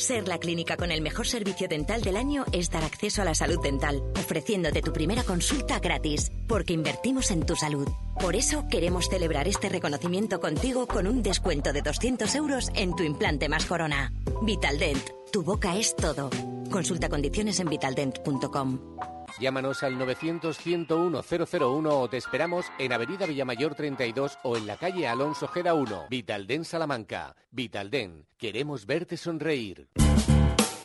Ser la clínica con el mejor servicio dental del año es dar acceso a la salud dental, ofreciéndote tu primera consulta gratis, porque invertimos en tu salud. Por eso queremos celebrar este reconocimiento contigo con un descuento de 200 euros en tu implante más corona. Vitaldent, tu boca es todo. Consulta condiciones en vitaldent.com. Llámanos al 900-101-001 o te esperamos en Avenida Villamayor 32 o en la calle Alonso Gera 1. Vitalden Salamanca. Vitalden. Queremos verte sonreír.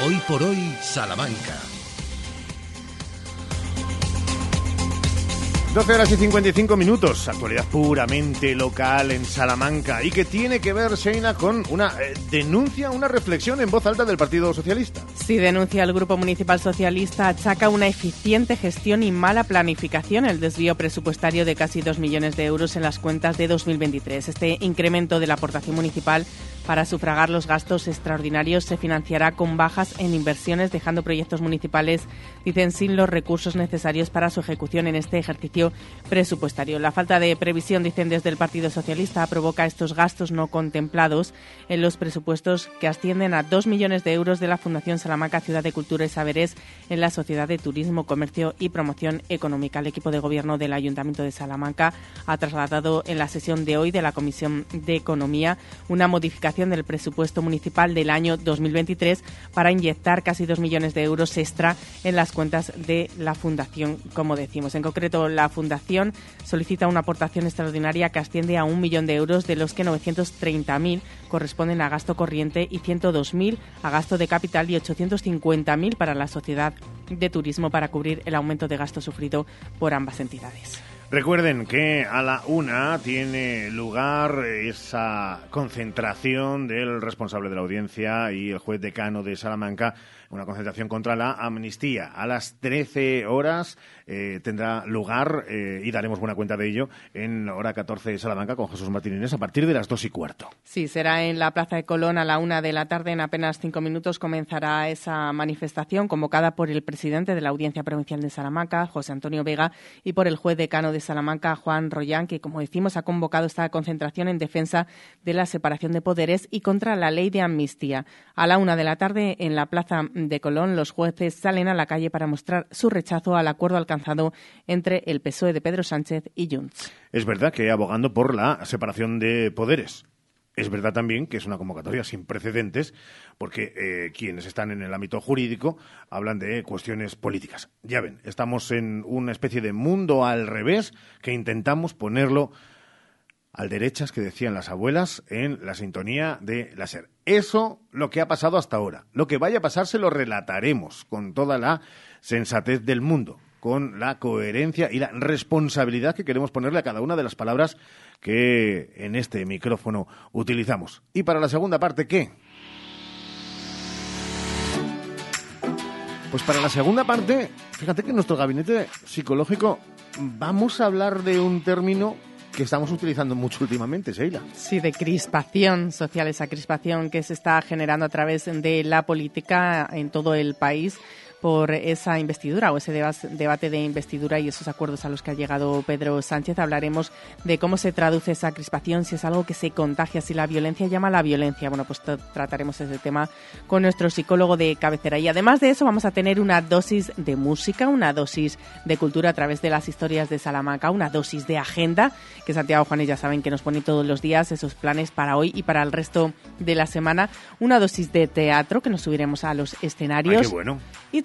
Hoy por hoy, Salamanca. 12 horas y 55 minutos, actualidad puramente local en Salamanca y que tiene que ver, Sheina, con una eh, denuncia, una reflexión en voz alta del Partido Socialista. Sí, denuncia el Grupo Municipal Socialista, achaca una eficiente gestión y mala planificación el desvío presupuestario de casi 2 millones de euros en las cuentas de 2023. Este incremento de la aportación municipal para sufragar los gastos extraordinarios se financiará con bajas en inversiones, dejando proyectos municipales, dicen, sin los recursos necesarios para su ejecución en este ejercicio presupuestario. La falta de previsión, dicen desde el Partido Socialista, provoca estos gastos no contemplados en los presupuestos que ascienden a 2 millones de euros de la Fundación Salamanca Ciudad de Cultura y Saberes en la Sociedad de Turismo, Comercio y Promoción Económica. El equipo de gobierno del Ayuntamiento de Salamanca ha trasladado en la sesión de hoy de la Comisión de Economía una modificación del presupuesto municipal del año 2023 para inyectar casi dos millones de euros extra en las cuentas de la Fundación, como decimos. En concreto, la Fundación solicita una aportación extraordinaria que asciende a un millón de euros, de los que 930.000 corresponden a gasto corriente y 102.000 a gasto de capital y 850.000 para la Sociedad de Turismo para cubrir el aumento de gasto sufrido por ambas entidades. Recuerden que a la una tiene lugar esa concentración del responsable de la audiencia y el juez decano de Salamanca una concentración contra la amnistía. A las 13 horas eh, tendrá lugar eh, y daremos buena cuenta de ello en hora 14 de Salamanca con Jesús Martínez a partir de las 2 y cuarto. Sí, será en la Plaza de Colón a la una de la tarde. En apenas cinco minutos comenzará esa manifestación convocada por el presidente de la Audiencia Provincial de Salamanca, José Antonio Vega, y por el juez decano de Salamanca, Juan Royán, que, como decimos, ha convocado esta concentración en defensa de la separación de poderes y contra la ley de amnistía. A la una de la tarde en la Plaza de Colón, los jueces salen a la calle para mostrar su rechazo al acuerdo alcanzado entre el PSOE de Pedro Sánchez y Junts. Es verdad que abogando por la separación de poderes. Es verdad también que es una convocatoria sin precedentes, porque eh, quienes están en el ámbito jurídico hablan de cuestiones políticas. Ya ven, estamos en una especie de mundo al revés que intentamos ponerlo al derechas que decían las abuelas en la sintonía de la SER. Eso lo que ha pasado hasta ahora. Lo que vaya a pasar se lo relataremos con toda la sensatez del mundo, con la coherencia y la responsabilidad que queremos ponerle a cada una de las palabras que en este micrófono utilizamos. Y para la segunda parte, ¿qué? Pues para la segunda parte, fíjate que en nuestro gabinete psicológico vamos a hablar de un término que estamos utilizando mucho últimamente, Sheila. Sí, de crispación social, esa crispación que se está generando a través de la política en todo el país por esa investidura o ese debate de investidura y esos acuerdos a los que ha llegado Pedro Sánchez. Hablaremos de cómo se traduce esa crispación, si es algo que se contagia, si la violencia llama a la violencia. Bueno, pues trataremos ese tema con nuestro psicólogo de cabecera. Y además de eso vamos a tener una dosis de música, una dosis de cultura a través de las historias de Salamanca, una dosis de agenda, que Santiago Juanes ya saben que nos pone todos los días esos planes para hoy y para el resto de la semana, una dosis de teatro que nos subiremos a los escenarios. Ay, qué bueno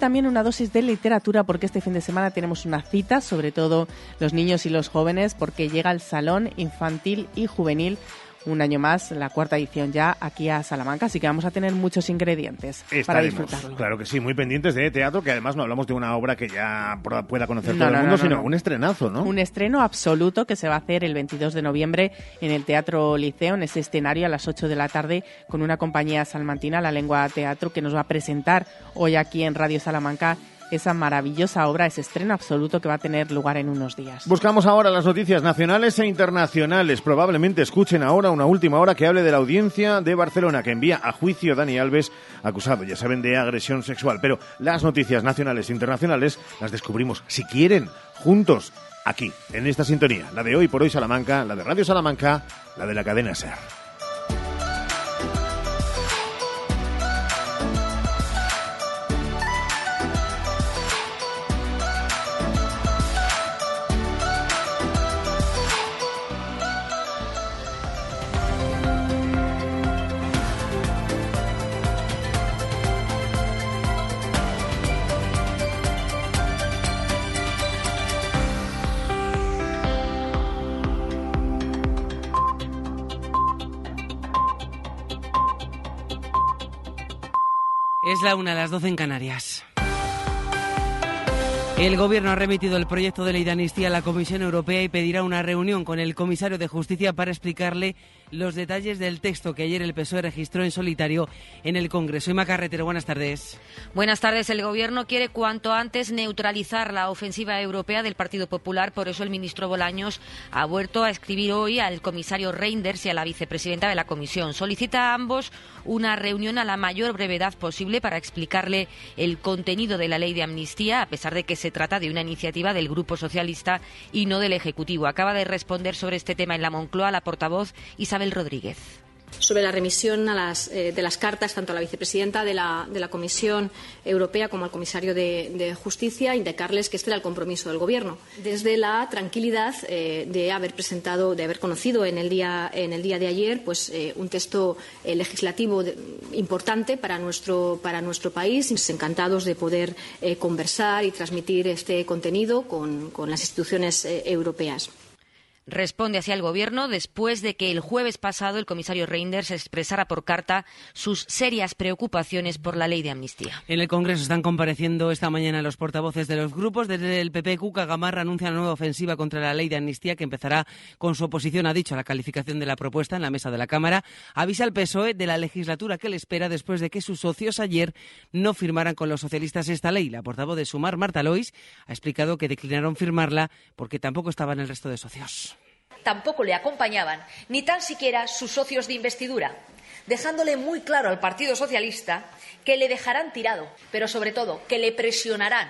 también una dosis de literatura porque este fin de semana tenemos una cita, sobre todo los niños y los jóvenes, porque llega el Salón Infantil y Juvenil un año más, la cuarta edición ya aquí a Salamanca, así que vamos a tener muchos ingredientes para disfrutarlo. Claro que sí, muy pendientes de teatro, que además no hablamos de una obra que ya pueda conocer todo el mundo, sino un estrenazo, ¿no? Un estreno absoluto que se va a hacer el 22 de noviembre en el Teatro Liceo, en ese escenario a las 8 de la tarde, con una compañía salmantina, La Lengua Teatro, que nos va a presentar hoy aquí en Radio Salamanca esa maravillosa obra, ese estreno absoluto que va a tener lugar en unos días. Buscamos ahora las noticias nacionales e internacionales. Probablemente escuchen ahora una última hora que hable de la audiencia de Barcelona que envía a juicio a Dani Alves, acusado, ya saben, de agresión sexual. Pero las noticias nacionales e internacionales las descubrimos, si quieren, juntos, aquí, en esta sintonía. La de hoy por hoy Salamanca, la de Radio Salamanca, la de la cadena SER. La una, las doce en Canarias. El Gobierno ha remitido el proyecto de ley de amnistía a la Comisión Europea y pedirá una reunión con el comisario de Justicia para explicarle los detalles del texto que ayer el PSOE registró en solitario en el Congreso. Ima Carretero, buenas tardes. Buenas tardes. El Gobierno quiere cuanto antes neutralizar la ofensiva europea del Partido Popular. Por eso el ministro Bolaños ha vuelto a escribir hoy al comisario Reinders y a la vicepresidenta de la Comisión. Solicita a ambos una reunión a la mayor brevedad posible para explicarle el contenido de la ley de amnistía, a pesar de que se trata de una iniciativa del Grupo Socialista y no del Ejecutivo. Acaba de responder sobre este tema en la Moncloa la portavoz Isabel Rodríguez sobre la remisión eh, de las cartas tanto a la vicepresidenta de la, Comisión Europea como al comisario de, Justicia, indicarles que este era el compromiso del Gobierno. Desde la tranquilidad eh, de haber presentado, de haber conocido en el día, en el día de ayer pues, eh, un texto legislativo importante para nuestro, para nuestro país, encantados de poder conversar y transmitir este contenido con las instituciones europeas. Responde así al Gobierno después de que el jueves pasado el comisario Reinders expresara por carta sus serias preocupaciones por la ley de amnistía. En el Congreso están compareciendo esta mañana los portavoces de los grupos. Desde el PP, Cuca Gamarra anuncia una nueva ofensiva contra la ley de amnistía que empezará con su oposición, ha dicho, a la calificación de la propuesta en la mesa de la Cámara. Avisa al PSOE de la legislatura que le espera después de que sus socios ayer no firmaran con los socialistas esta ley. La portavoz de Sumar, Marta Lois, ha explicado que declinaron firmarla porque tampoco estaban el resto de socios tampoco le acompañaban ni tan siquiera sus socios de investidura, dejándole muy claro al Partido Socialista que le dejarán tirado, pero sobre todo que le presionarán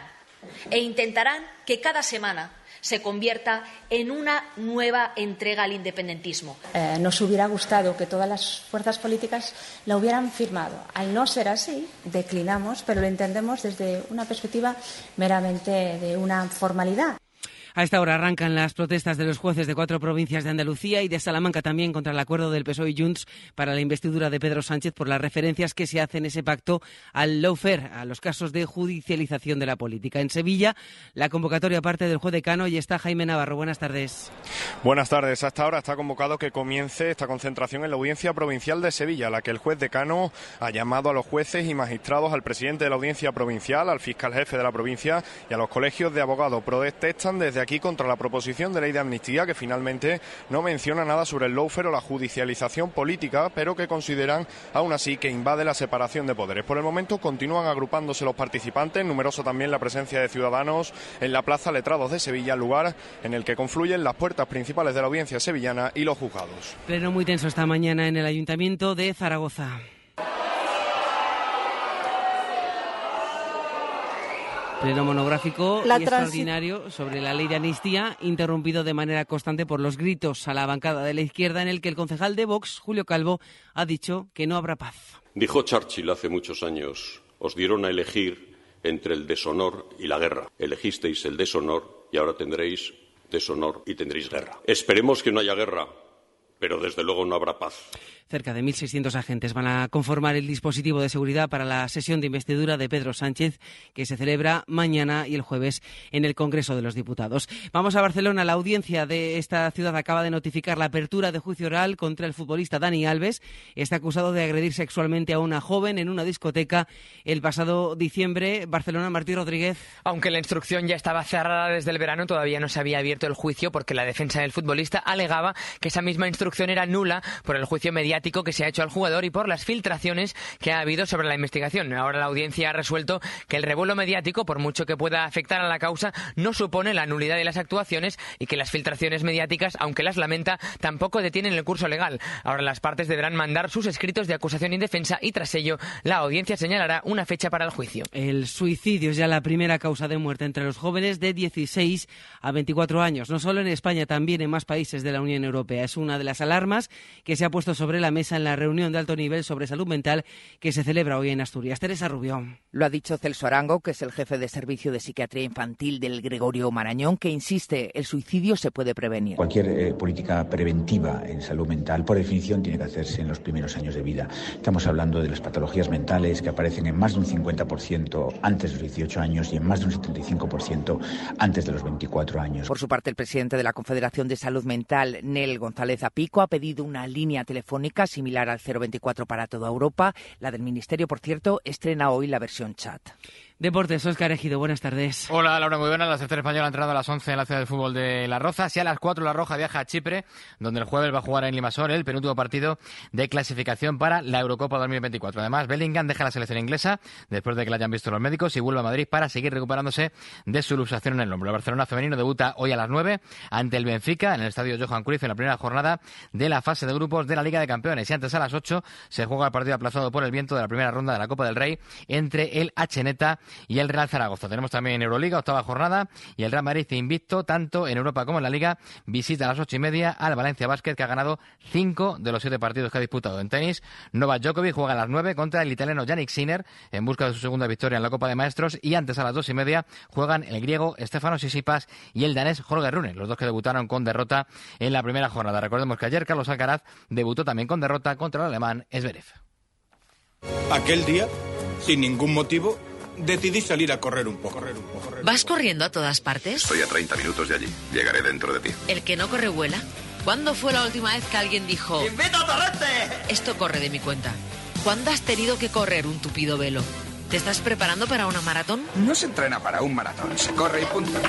e intentarán que cada semana se convierta en una nueva entrega al independentismo. Eh, nos hubiera gustado que todas las fuerzas políticas la hubieran firmado. Al no ser así, declinamos, pero lo entendemos desde una perspectiva meramente de una formalidad. A esta hora arrancan las protestas de los jueces de cuatro provincias de Andalucía y de Salamanca también contra el acuerdo del PSOE y Junts para la investidura de Pedro Sánchez por las referencias que se hacen en ese pacto al lawfare, a los casos de judicialización de la política. En Sevilla, la convocatoria parte del juez decano y está Jaime Navarro. Buenas tardes. Buenas tardes. Hasta ahora está convocado que comience esta concentración en la Audiencia Provincial de Sevilla, la que el juez decano ha llamado a los jueces y magistrados, al presidente de la Audiencia Provincial, al fiscal jefe de la provincia y a los colegios de abogados. Protestan desde aquí contra la proposición de ley de amnistía que finalmente no menciona nada sobre el lawfare o la judicialización política, pero que consideran aún así que invade la separación de poderes. Por el momento continúan agrupándose los participantes, numeroso también la presencia de ciudadanos en la Plaza Letrados de Sevilla, lugar en el que confluyen las puertas principales de la audiencia sevillana y los juzgados. Pleno muy tenso esta mañana en el Ayuntamiento de Zaragoza. Pleno monográfico y extraordinario sobre la ley de amnistía, interrumpido de manera constante por los gritos a la bancada de la izquierda, en el que el concejal de Vox, Julio Calvo, ha dicho que no habrá paz. Dijo Churchill hace muchos años: os dieron a elegir entre el deshonor y la guerra. Elegisteis el deshonor y ahora tendréis deshonor y tendréis guerra. Esperemos que no haya guerra, pero desde luego no habrá paz. Cerca de 1.600 agentes van a conformar el dispositivo de seguridad para la sesión de investidura de Pedro Sánchez, que se celebra mañana y el jueves en el Congreso de los Diputados. Vamos a Barcelona. La audiencia de esta ciudad acaba de notificar la apertura de juicio oral contra el futbolista Dani Alves. Está acusado de agredir sexualmente a una joven en una discoteca el pasado diciembre. Barcelona, Martí Rodríguez. Aunque la instrucción ya estaba cerrada desde el verano, todavía no se había abierto el juicio porque la defensa del futbolista alegaba que esa misma instrucción era nula por el juicio mediático que se ha hecho al jugador y por las filtraciones que ha habido sobre la investigación. Ahora la audiencia ha resuelto que el revuelo mediático, por mucho que pueda afectar a la causa, no supone la nulidad de las actuaciones y que las filtraciones mediáticas, aunque las lamenta, tampoco detienen el curso legal. Ahora las partes deberán mandar sus escritos de acusación y defensa y tras ello la audiencia señalará una fecha para el juicio. El suicidio es ya la primera causa de muerte entre los jóvenes de 16 a 24 años, no solo en España, también en más países de la Unión Europea. Es una de las alarmas que se ha puesto sobre la mesa en la reunión de alto nivel sobre salud mental que se celebra hoy en Asturias. Teresa Rubio. Lo ha dicho Celso Arango, que es el jefe de servicio de psiquiatría infantil del Gregorio Marañón, que insiste, el suicidio se puede prevenir. Cualquier eh, política preventiva en salud mental, por definición, tiene que hacerse en los primeros años de vida. Estamos hablando de las patologías mentales que aparecen en más de un 50% antes de los 18 años y en más de un 75% antes de los 24 años. Por su parte, el presidente de la Confederación de Salud Mental, Nel González Apico, ha pedido una línea telefónica Similar al 024 para toda Europa. La del Ministerio, por cierto, estrena hoy la versión chat. Deportes, Oscar Ejido, buenas tardes. Hola, Laura, muy buenas. La tercera española ha entrado a las 11 en la ciudad de fútbol de La Roza. Si a las 4 La Roja viaja a Chipre, donde el jueves va a jugar en Limasol el penúltimo partido de clasificación para la Eurocopa 2024. Además, Bellingham deja la selección inglesa después de que la hayan visto los médicos y vuelve a Madrid para seguir recuperándose de su luxación en el hombro. El Barcelona femenino debuta hoy a las 9 ante el Benfica en el estadio Johan Cruyff en la primera jornada de la fase de grupos de la Liga de Campeones. Y antes a las 8 se juega el partido aplazado por el viento de la primera ronda de la Copa del Rey entre el Hneta y el Real Zaragoza. Tenemos también Euroliga, octava jornada, y el Real Madrid invicto, tanto en Europa como en la Liga, visita a las ocho y media al Valencia Basket, que ha ganado cinco de los siete partidos que ha disputado. En tenis, Novak Djokovic juega a las nueve contra el italiano Yannick Sinner, en busca de su segunda victoria en la Copa de Maestros, y antes a las dos y media juegan el griego Stefano Sisipas y el danés Holger Rune, los dos que debutaron con derrota en la primera jornada. Recordemos que ayer Carlos Alcaraz debutó también con derrota contra el alemán Zverev. Aquel día, sin ningún motivo, decidí salir a correr un poco. ¿Vas corriendo a todas partes? Estoy a 30 minutos de allí. Llegaré dentro de ti. ¿El que no corre vuela? ¿Cuándo fue la última vez que alguien dijo... ¡Invita a Torrente! Esto corre de mi cuenta. ¿Cuándo has tenido que correr un tupido velo? ¿Te estás preparando para una maratón? No se entrena para un maratón, se corre y punto.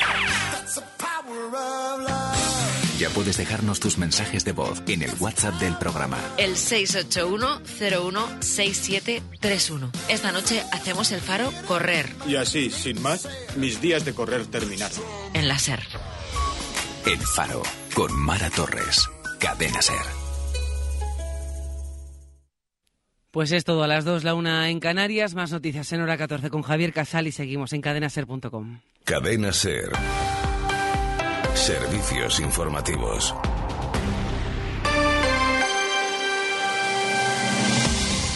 Ya puedes dejarnos tus mensajes de voz en el WhatsApp del programa. El 681-016731. Esta noche hacemos el faro correr. Y así, sin más, mis días de correr terminaron. En la SER. El faro con Mara Torres. Cadena SER. Pues es todo a las 2, la una en Canarias. Más noticias en hora 14 con Javier Casal y seguimos en cadenaser.com. Cadena SER. Servicios informativos.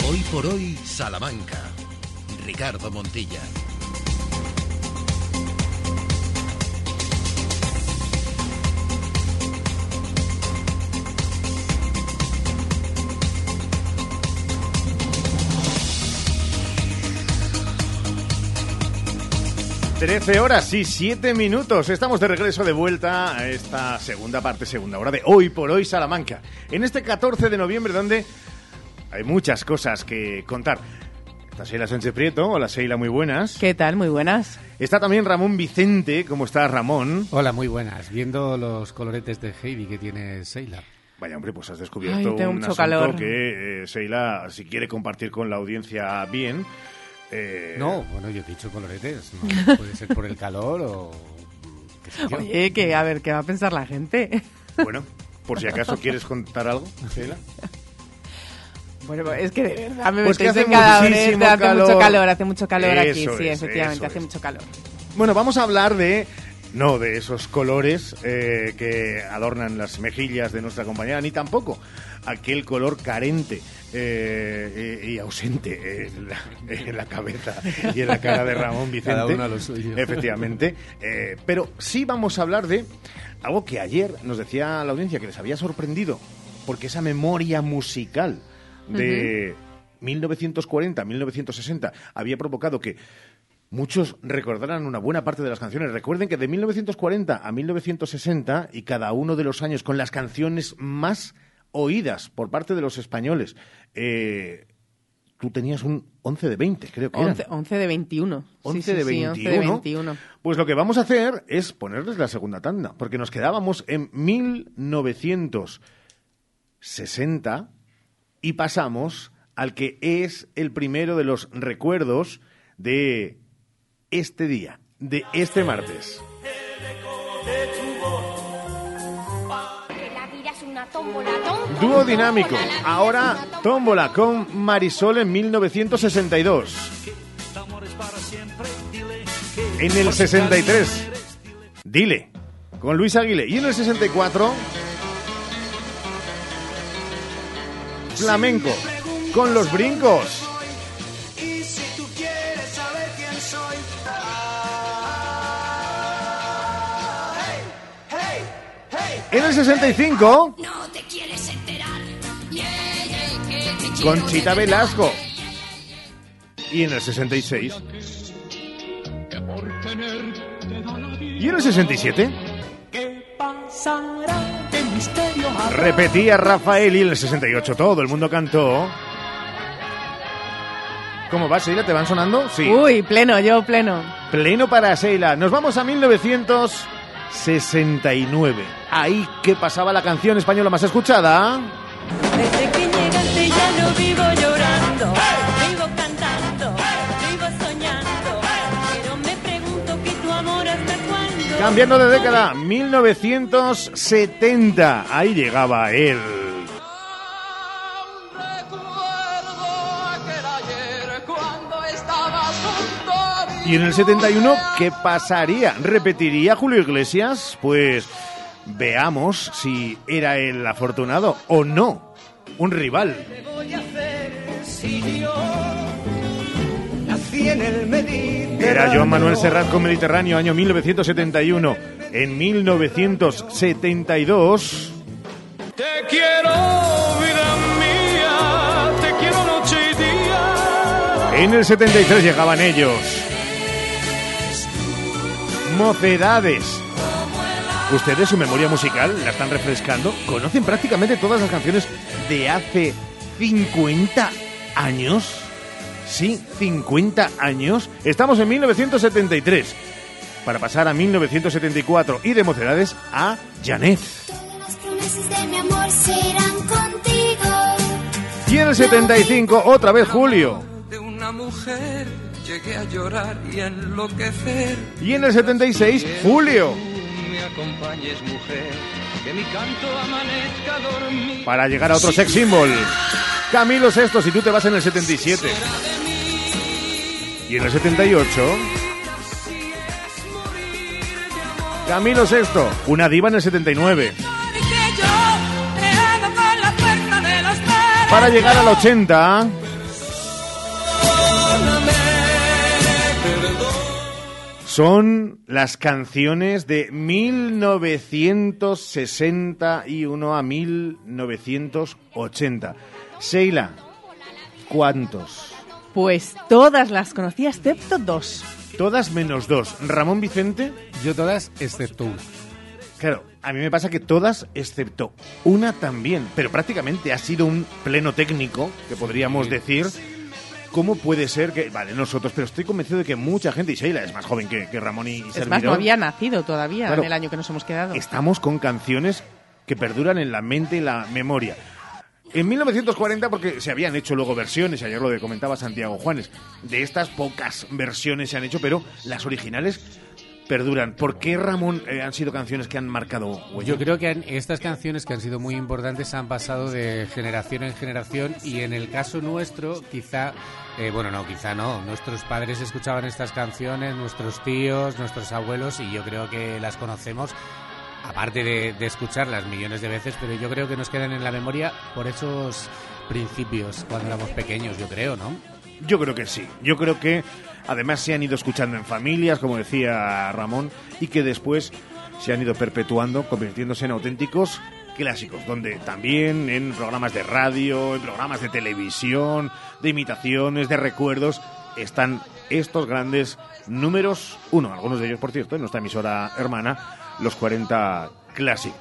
Hoy por hoy, Salamanca. Ricardo Montilla. Trece horas y siete minutos. Estamos de regreso de vuelta a esta segunda parte, segunda hora de Hoy por Hoy Salamanca. En este 14 de noviembre donde hay muchas cosas que contar. Está Sheila Sánchez Prieto. Hola Sheila, muy buenas. ¿Qué tal? Muy buenas. Está también Ramón Vicente. ¿Cómo está Ramón? Hola, muy buenas. Viendo los coloretes de Heidi que tiene Sheila. Vaya, hombre, pues has descubierto Ay, un mucho asunto calor. que eh, Sheila, si quiere compartir con la audiencia bien... eh, No, bueno, yo he dicho coloretes. ¿no? Puede ser por el calor o... Oye, que a ver, ¿qué va a pensar la gente? Bueno, por si acaso quieres contar algo, Sheila. Bueno, pues es que de verdad me Pues que metéis en cada muchísimo hace mucho calor. hace mucho calor aquí, sí, efectivamente, hace es. mucho calor. Bueno, vamos a hablar de... No de esos colores eh, que adornan las mejillas de nuestra compañera, ni tampoco aquel color carente eh, y, y ausente en la, en la cabeza y en la cara de Ramón Vicente. Cada uno a lo suyo. Efectivamente. Eh, pero sí vamos a hablar de algo que ayer nos decía la audiencia que les había sorprendido, porque esa memoria musical de 1940-1960 había provocado que muchos recordaran una buena parte de las canciones. Recuerden que de 1940 a 1960 y cada uno de los años con las canciones más oídas por parte de los españoles, eh, tú tenías un 11 de 20, creo que eran. 11, 11 de 21. Sí, 11 sí, de sí, 21. 11 de 21. Pues lo que vamos a hacer es ponerles la segunda tanda, porque nos quedábamos en 1960 y pasamos al que es el primero de los recuerdos de este día, de este martes. Dúo dinámico, ahora tómbola con Marisol en 1962. En el 63, Dile, con Luis Aguilé. Y en el 64, Flamenco, con los brincos. En el 65, No te quieres enterar. Yeah, yeah, que te quiero Conchita Velasco. Y en el 66. Y en el 67, ¿Qué pasará de Repetía Rafael y en el 68 todo el mundo cantó. ¿Cómo va, Sheila? ¿Te van sonando? Sí. Uy, pleno, yo pleno. Pleno para Sheila. Nos vamos a 1969. Ahí que pasaba la canción española más escuchada. Desde que llegaste ya no vivo llorando, vivo cantando, vivo soñando. Pero me pregunto que tu amor hasta cuándo. Cambiando de década, 1970. Ahí llegaba él. Y en el 71, ¿qué pasaría? ¿Repetiría Julio Iglesias? Pues veamos si era el afortunado o no. Un rival. Era Joan Manuel Serrat con Mediterráneo, año 1971. En 1972... Te quiero, vida mía, te quiero noche y día. En el 73 llegaban ellos. Mocedades. Ustedes su memoria musical la están refrescando. Conocen prácticamente todas las canciones de hace 50 años. Sí, 50 años. Estamos en 1973. Para pasar a 1974 y de Mocedades a Janet. Y en el 75 otra vez Julio. De una mujer llegué a llorar y enloquecer. Y en el 76 Julio. Me acompañes, mujer, que mi canto amanezca dormido. Para llegar a otro sex symbol. Camilo Sesto, si tú te vas en el 77. Y en el 78. Camilo Sexto, una diva en el 79. Para llegar al 80. Son las canciones de 1961 a 1980. Sheila, ¿cuántos? Pues todas las conocía excepto dos. Todas menos dos. Ramón Vicente. Yo todas excepto una. Claro, a mí me pasa que todas excepto una también. Pero prácticamente ha sido un pleno técnico, que podríamos decir. ¿Cómo puede ser que.? Vale, nosotros, pero estoy convencido de que mucha gente, y Sheila es más joven que, que Ramón y Es más, no había nacido todavía Claro. en el año que nos hemos quedado. Estamos con canciones que perduran en la mente y la memoria. En 1940, porque se habían hecho luego versiones, ayer lo que comentaba Santiago Juanes, de estas pocas versiones se han hecho, pero las originales perduran. ¿Por qué, Ramón, eh, han sido canciones que han marcado? Yo creo que estas canciones que han sido muy importantes han pasado de generación en generación y en el caso nuestro, quizá, eh, bueno, no, quizá no, nuestros padres escuchaban estas canciones, nuestros tíos, nuestros abuelos y yo creo que las conocemos, aparte de, de escucharlas millones de veces, pero yo creo que nos quedan en la memoria por esos principios cuando éramos pequeños, yo creo, ¿no? Yo creo que sí. Yo creo que además se han ido escuchando en familias, como decía Ramón, y que después se han ido perpetuando, convirtiéndose en auténticos clásicos, donde también en programas de radio, en programas de televisión, de imitaciones, de recuerdos, están estos grandes números uno, algunos de ellos, por cierto, en nuestra emisora hermana, los 40 Classic.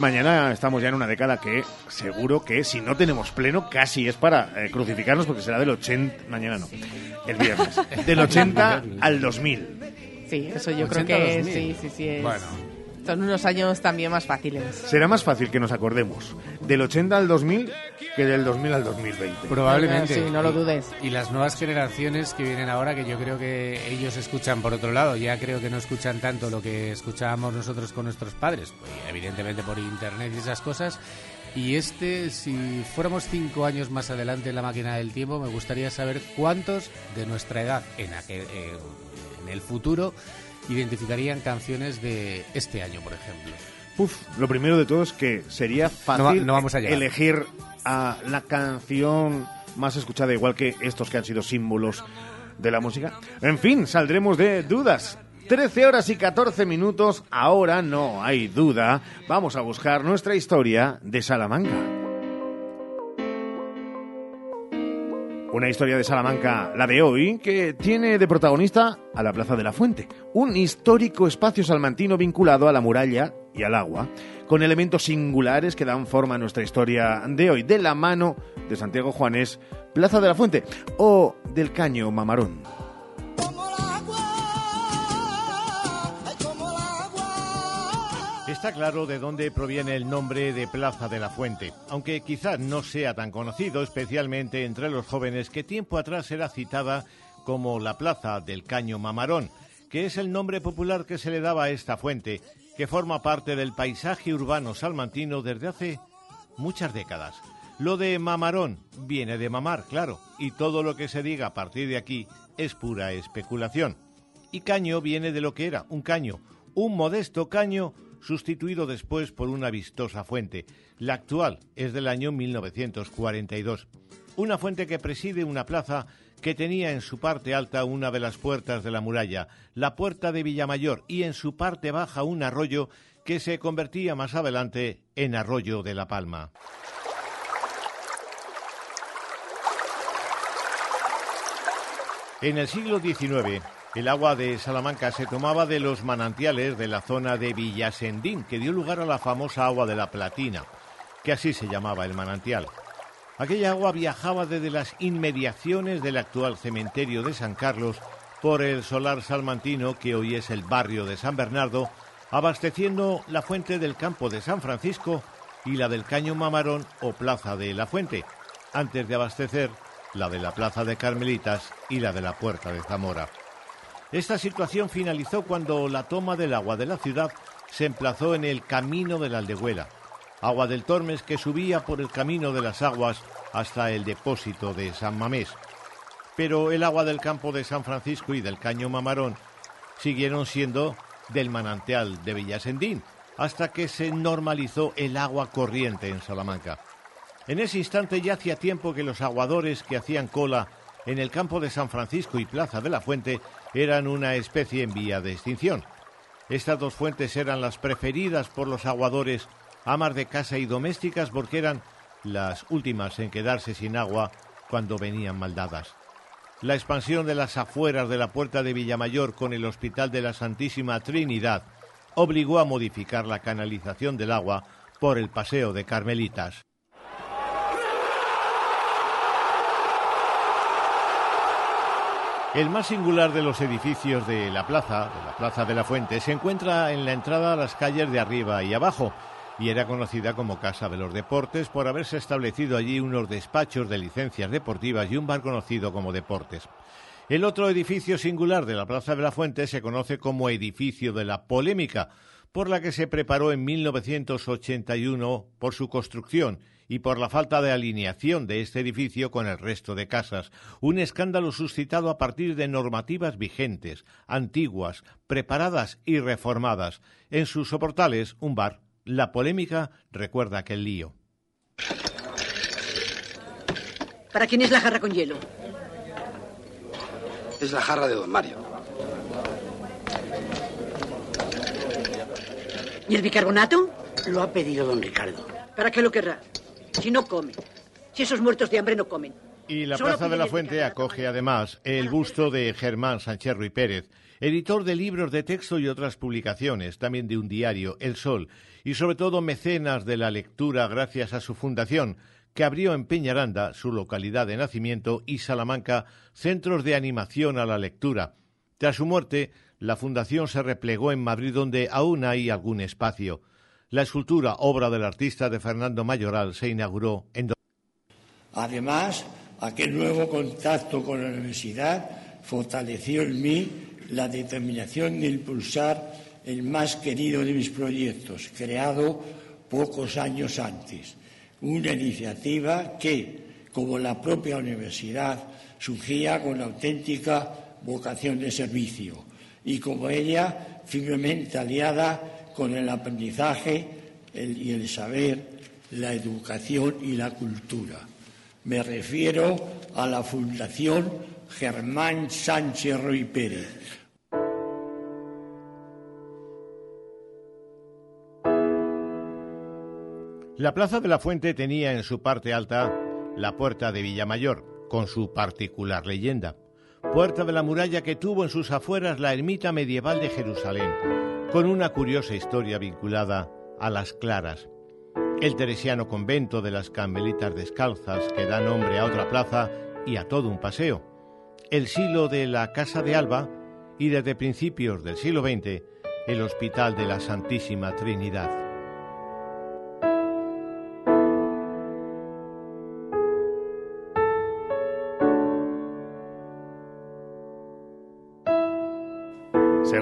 Mañana estamos ya en una década que seguro que si no tenemos pleno casi es para eh, crucificarnos porque será del 80, mañana no, el viernes, <laughs> del 80 al 2000. Sí, eso yo creo 80 que 2000. sí, sí, sí. es- Bueno. Son unos años también más fáciles. Será más fácil que nos acordemos del 80 al 2000 que del 2000 al 2020. Probablemente. Sí, no lo dudes. Y, y las nuevas generaciones que vienen ahora, que yo creo que ellos escuchan por otro lado, ya creo que no escuchan tanto lo que escuchábamos nosotros con nuestros padres, pues, evidentemente por internet y esas cosas. Y este, si fuéramos cinco años más adelante en la máquina del tiempo, me gustaría saber cuántos de nuestra edad en, aquel- eh, en el futuro identificarían canciones de este año, por ejemplo. Uf, lo primero de todo es que sería fácil No va- no vamos a elegir a la canción más escuchada, igual que estos que han sido símbolos de la música. En fin, saldremos de dudas. 13 horas y 14 minutos, ahora no hay duda. Vamos a buscar nuestra historia de Salamanca. Una historia de Salamanca, la de hoy, que tiene de protagonista a la Plaza de la Fuente, un histórico espacio salmantino vinculado a la muralla y al agua, con elementos singulares que dan forma a nuestra historia de hoy, de la mano de Santiago Juanes, Plaza de la Fuente o del Caño Mamarón. Está claro de dónde proviene el nombre de Plaza de la Fuente, aunque quizás no sea tan conocido, especialmente entre los jóvenes, que tiempo atrás era citada como la Plaza del Caño Mamarón, que es el nombre popular que se le daba a esta fuente, que forma parte del paisaje urbano salmantino desde hace muchas décadas. Lo de mamarón viene de mamar, claro, y todo lo que se diga a partir de aquí es pura especulación. Y caño viene de lo que era, un caño, un modesto caño sustituido después por una vistosa fuente. La actual es del año 1942. Una fuente que preside una plaza que tenía en su parte alta una de las puertas de la muralla, la puerta de Villamayor, y en su parte baja un arroyo que se convertía más adelante en Arroyo de la Palma. En el siglo XIX, el agua de Salamanca se tomaba de los manantiales de la zona de Villasendín, que dio lugar a la famosa agua de la Platina, que así se llamaba el manantial. Aquella agua viajaba desde las inmediaciones del actual cementerio de San Carlos por el solar salmantino, que hoy es el barrio de San Bernardo, abasteciendo la fuente del campo de San Francisco y la del Caño Mamarón o Plaza de la Fuente, antes de abastecer la de la Plaza de Carmelitas y la de la Puerta de Zamora. Esta situación finalizó cuando la toma del agua de la ciudad se emplazó en el camino de la Aldehuela, agua del Tormes que subía por el camino de las aguas hasta el depósito de San Mamés. Pero el agua del campo de San Francisco y del Caño Mamarón siguieron siendo del manantial de Villasendín, hasta que se normalizó el agua corriente en Salamanca. En ese instante ya hacía tiempo que los aguadores que hacían cola en el campo de San Francisco y Plaza de la Fuente eran una especie en vía de extinción. Estas dos fuentes eran las preferidas por los aguadores, amas de casa y domésticas, porque eran las últimas en quedarse sin agua cuando venían maldadas. La expansión de las afueras de la puerta de Villamayor con el Hospital de la Santísima Trinidad obligó a modificar la canalización del agua por el Paseo de Carmelitas. El más singular de los edificios de la plaza, de la Plaza de la Fuente, se encuentra en la entrada a las calles de arriba y abajo, y era conocida como Casa de los Deportes por haberse establecido allí unos despachos de licencias deportivas y un bar conocido como Deportes. El otro edificio singular de la Plaza de la Fuente se conoce como Edificio de la Polémica, por la que se preparó en 1981 por su construcción y por la falta de alineación de este edificio con el resto de casas, un escándalo suscitado a partir de normativas vigentes, antiguas, preparadas y reformadas. En sus soportales, un bar. La polémica recuerda aquel lío. ¿Para quién es la jarra con hielo? Es la jarra de don Mario. ¿Y el bicarbonato? Lo ha pedido don Ricardo. ¿Para qué lo querrá? Si no come. Si esos muertos de hambre no comen. Y la Solo Plaza de la Fuente acoge además el busto de Germán Sánchez Ruy Pérez, editor de libros de texto y otras publicaciones, también de un diario, El Sol, y sobre todo mecenas de la lectura gracias a su fundación, que abrió en Peñaranda, su localidad de nacimiento, y Salamanca, centros de animación a la lectura. Tras su muerte, la fundación se replegó en Madrid, donde aún hay algún espacio. La escultura, obra del artista de Fernando Mayoral, se inauguró en Además, aquel nuevo contacto con la universidad fortaleció en mí la determinación de impulsar el más querido de mis proyectos, creado pocos años antes, una iniciativa que, como la propia universidad, surgía con auténtica vocación de servicio y como ella firmemente aliada con el aprendizaje y el saber, la educación y la cultura. Me refiero a la Fundación Germán Sánchez Ruy Pérez, La Plaza de la Fuente tenía en su parte alta la puerta de Villamayor, con su particular leyenda. Puerta de la muralla que tuvo en sus afueras la ermita medieval de Jerusalén, con una curiosa historia vinculada a las claras. El teresiano convento de las Carmelitas Descalzas, que da nombre a otra plaza y a todo un paseo. El silo de la Casa de Alba y desde principios del siglo XX el Hospital de la Santísima Trinidad.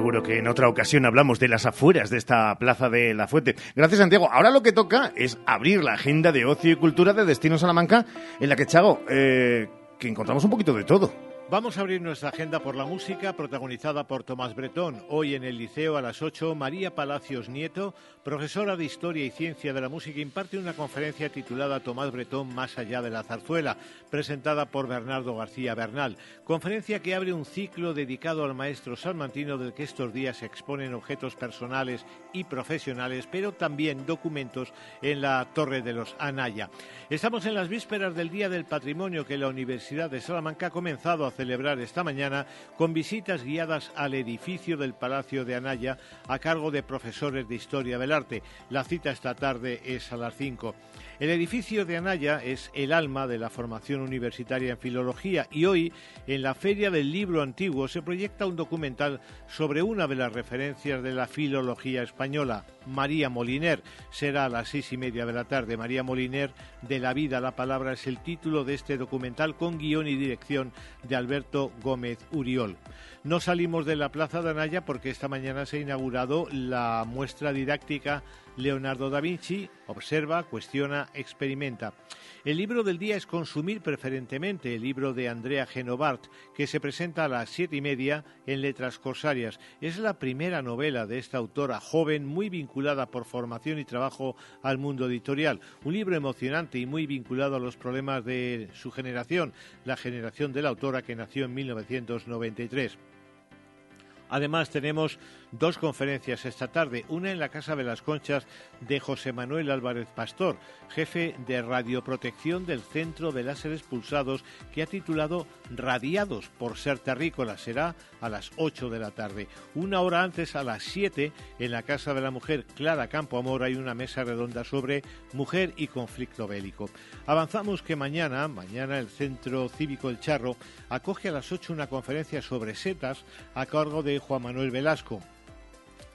Seguro que en otra ocasión hablamos de las afueras de esta plaza de la Fuente. Gracias, Santiago. Ahora lo que toca es abrir la agenda de ocio y cultura de Destino Salamanca, en la que, Chago, eh, que encontramos un poquito de todo. Vamos a abrir nuestra agenda por la música, protagonizada por Tomás Bretón. Hoy en el Liceo a las 8, María Palacios Nieto, profesora de Historia y Ciencia de la Música, imparte una conferencia titulada Tomás Bretón Más allá de la zarzuela, presentada por Bernardo García Bernal. Conferencia que abre un ciclo dedicado al maestro salmantino del que estos días se exponen objetos personales y profesionales, pero también documentos en la Torre de los Anaya. Estamos en las vísperas del Día del Patrimonio que la Universidad de Salamanca ha comenzado a celebrar esta mañana con visitas guiadas al edificio del Palacio de Anaya a cargo de profesores de Historia del Arte. La cita esta tarde es a las 5. El edificio de Anaya es el alma de la formación universitaria en filología y hoy, en la Feria del Libro Antiguo, se proyecta un documental sobre una de las referencias de la filología española, María Moliner. Será a las seis y media de la tarde. María Moliner, de la vida la palabra, es el título de este documental con guion y dirección de Alberto Gómez Uriol. No salimos de la Plaza de Anaya porque esta mañana se ha inaugurado la muestra didáctica Leonardo da Vinci, observa, cuestiona, experimenta. El libro del día es Consumir preferentemente, el libro de Andrea Genovart, que se presenta a las siete y media en Letras Corsarias. Es la primera novela de esta autora joven, muy vinculada por formación y trabajo al mundo editorial. Un libro emocionante y muy vinculado a los problemas de su generación, la generación de la autora que nació en 1993. Además tenemos dos conferencias esta tarde, una en la Casa de las Conchas de José Manuel Álvarez Pastor, jefe de radioprotección del Centro de Láseres Pulsados, que ha titulado Radiados por ser terrícola. Será a las 8 de la tarde. Una hora antes, a las 7, en la Casa de la Mujer Clara Campo Amor, hay una mesa redonda sobre mujer y conflicto bélico. Avanzamos que mañana, mañana el Centro Cívico El Charro acoge a las 8 una conferencia sobre setas a cargo de Juan Manuel Velasco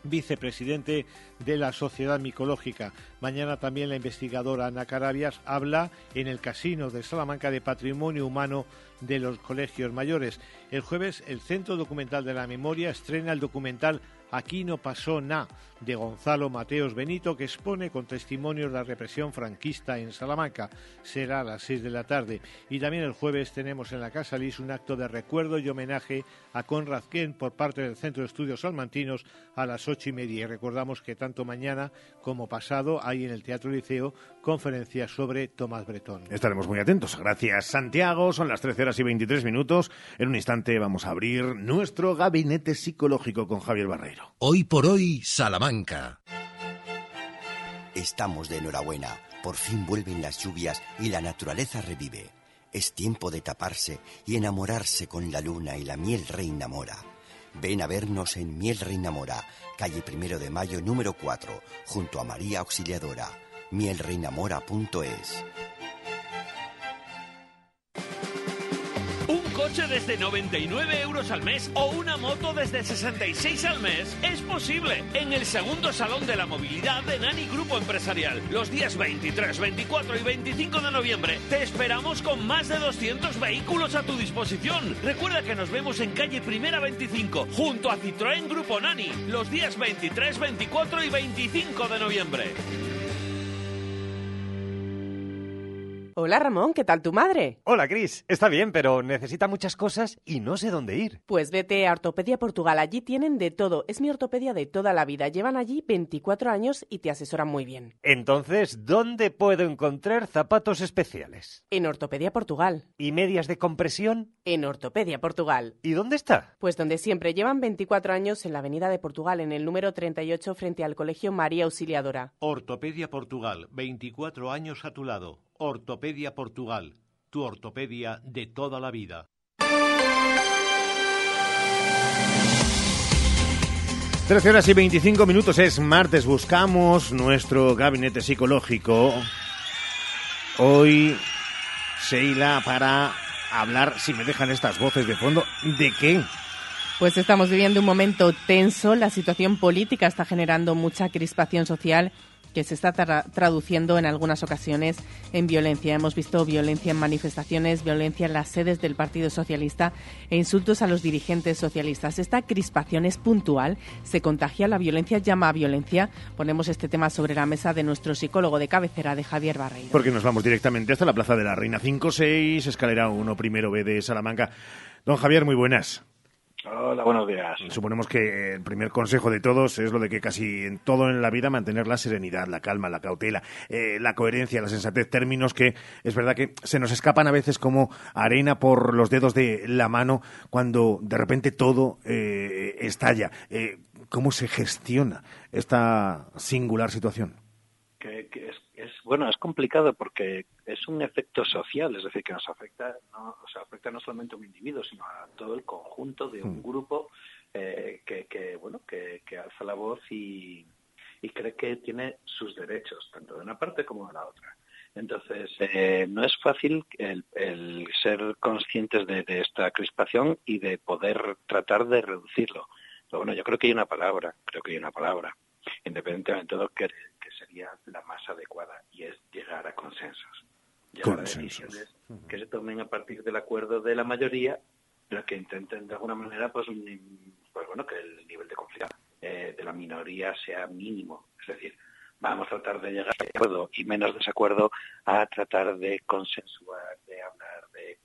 vicepresidente de la Sociedad Micológica. Mañana también la investigadora Ana Carabias habla en el Casino de Salamanca de Patrimonio Humano de los Colegios Mayores. El jueves el Centro Documental de la Memoria estrena el documental Aquí no pasó nada de Gonzalo Mateos Benito que expone con testimonios la represión franquista en Salamanca. Será a las 6 de la tarde. Y también el jueves tenemos en la Casa Lis un acto de recuerdo y homenaje a Conrad Ken por parte del Centro de Estudios Salmantinos a las ocho y media. Y recordamos que tanto mañana como pasado hay en el Teatro Liceo conferencias sobre Tomás Bretón. Estaremos muy atentos. Gracias, Santiago. Son las 13 horas y 23 minutos. En un instante vamos a abrir nuestro gabinete psicológico con Javier Barreiro. Hoy por hoy, Salamanca. Estamos de enhorabuena. Por fin vuelven las lluvias y la naturaleza revive. Es tiempo de taparse y enamorarse con la luna y la miel reina mora. Ven a vernos en Miel Reina Mora, calle Primero de Mayo número 4, junto a María Auxiliadora. mielreinamora.es. coche desde 99 euros al mes o una moto desde 66 al mes es posible en el segundo Salón de la Movilidad de Nani Grupo Empresarial. Los días 23, 24 y 25 de noviembre te esperamos con más de 200 vehículos a tu disposición. Recuerda que nos vemos en calle Primera 25 junto a Citroën Grupo Nani los días 23, 24 y 25 de noviembre. Hola Ramón, ¿qué tal tu madre? Hola Cris, está bien, pero necesita muchas cosas y no sé dónde ir. Pues vete a Ortopedia Portugal, allí tienen de todo. Es mi ortopedia de toda la vida. Llevan allí 24 años y te asesoran muy bien. Entonces, ¿dónde puedo encontrar zapatos especiales? En Ortopedia Portugal. ¿Y medias de compresión? En Ortopedia Portugal. ¿Y dónde está? Pues donde siempre llevan 24 años en la Avenida de Portugal, en el número 38 frente al Colegio María Auxiliadora. Ortopedia Portugal, 24 años a tu lado. Ortopedia Portugal, tu ortopedia de toda la vida. Trece horas y 25 minutos es martes. Buscamos nuestro gabinete psicológico. Hoy, Sheila, para hablar, si me dejan estas voces de fondo, ¿de qué? Pues estamos viviendo un momento tenso. La situación política está generando mucha crispación social que se está tra- traduciendo en algunas ocasiones en violencia. Hemos visto violencia en manifestaciones, violencia en las sedes del Partido Socialista e insultos a los dirigentes socialistas. Esta crispación es puntual, se contagia, la violencia llama a violencia. Ponemos este tema sobre la mesa de nuestro psicólogo de cabecera, de Javier Barreiro. Porque nos vamos directamente hasta la Plaza de la Reina 5-6, escalera 1, primero B de Salamanca. Don Javier, muy buenas. Hola, buenos días. Suponemos que el primer consejo de todos es lo de que casi en todo en la vida mantener la serenidad, la calma, la cautela, eh, la coherencia, la sensatez, términos que es verdad que se nos escapan a veces como arena por los dedos de la mano cuando de repente todo eh, estalla. Eh, ¿Cómo se gestiona esta singular situación? Que, que es, es bueno, es complicado porque es un efecto social, es decir, que nos afecta, no, o sea, afecta no solamente a un individuo, sino a todo el conjunto de un grupo eh, que, que, bueno, que, que alza la voz y, y cree que tiene sus derechos, tanto de una parte como de la otra. Entonces, eh, no es fácil el, el ser conscientes de, de esta crispación y de poder tratar de reducirlo. Pero bueno, yo creo que hay una palabra, creo que hay una palabra, independientemente de lo que, que sería la más adecuada, y es llegar a consensos. Llegar Consensos. a decisiones que se tomen a partir del acuerdo de la mayoría, pero que intenten de alguna manera, pues, un- pues bueno, que el nivel de conflicto eh, de la minoría sea mínimo. Es decir, vamos a tratar de llegar a acuerdo y menos desacuerdo a tratar de consensuar, de hablar, de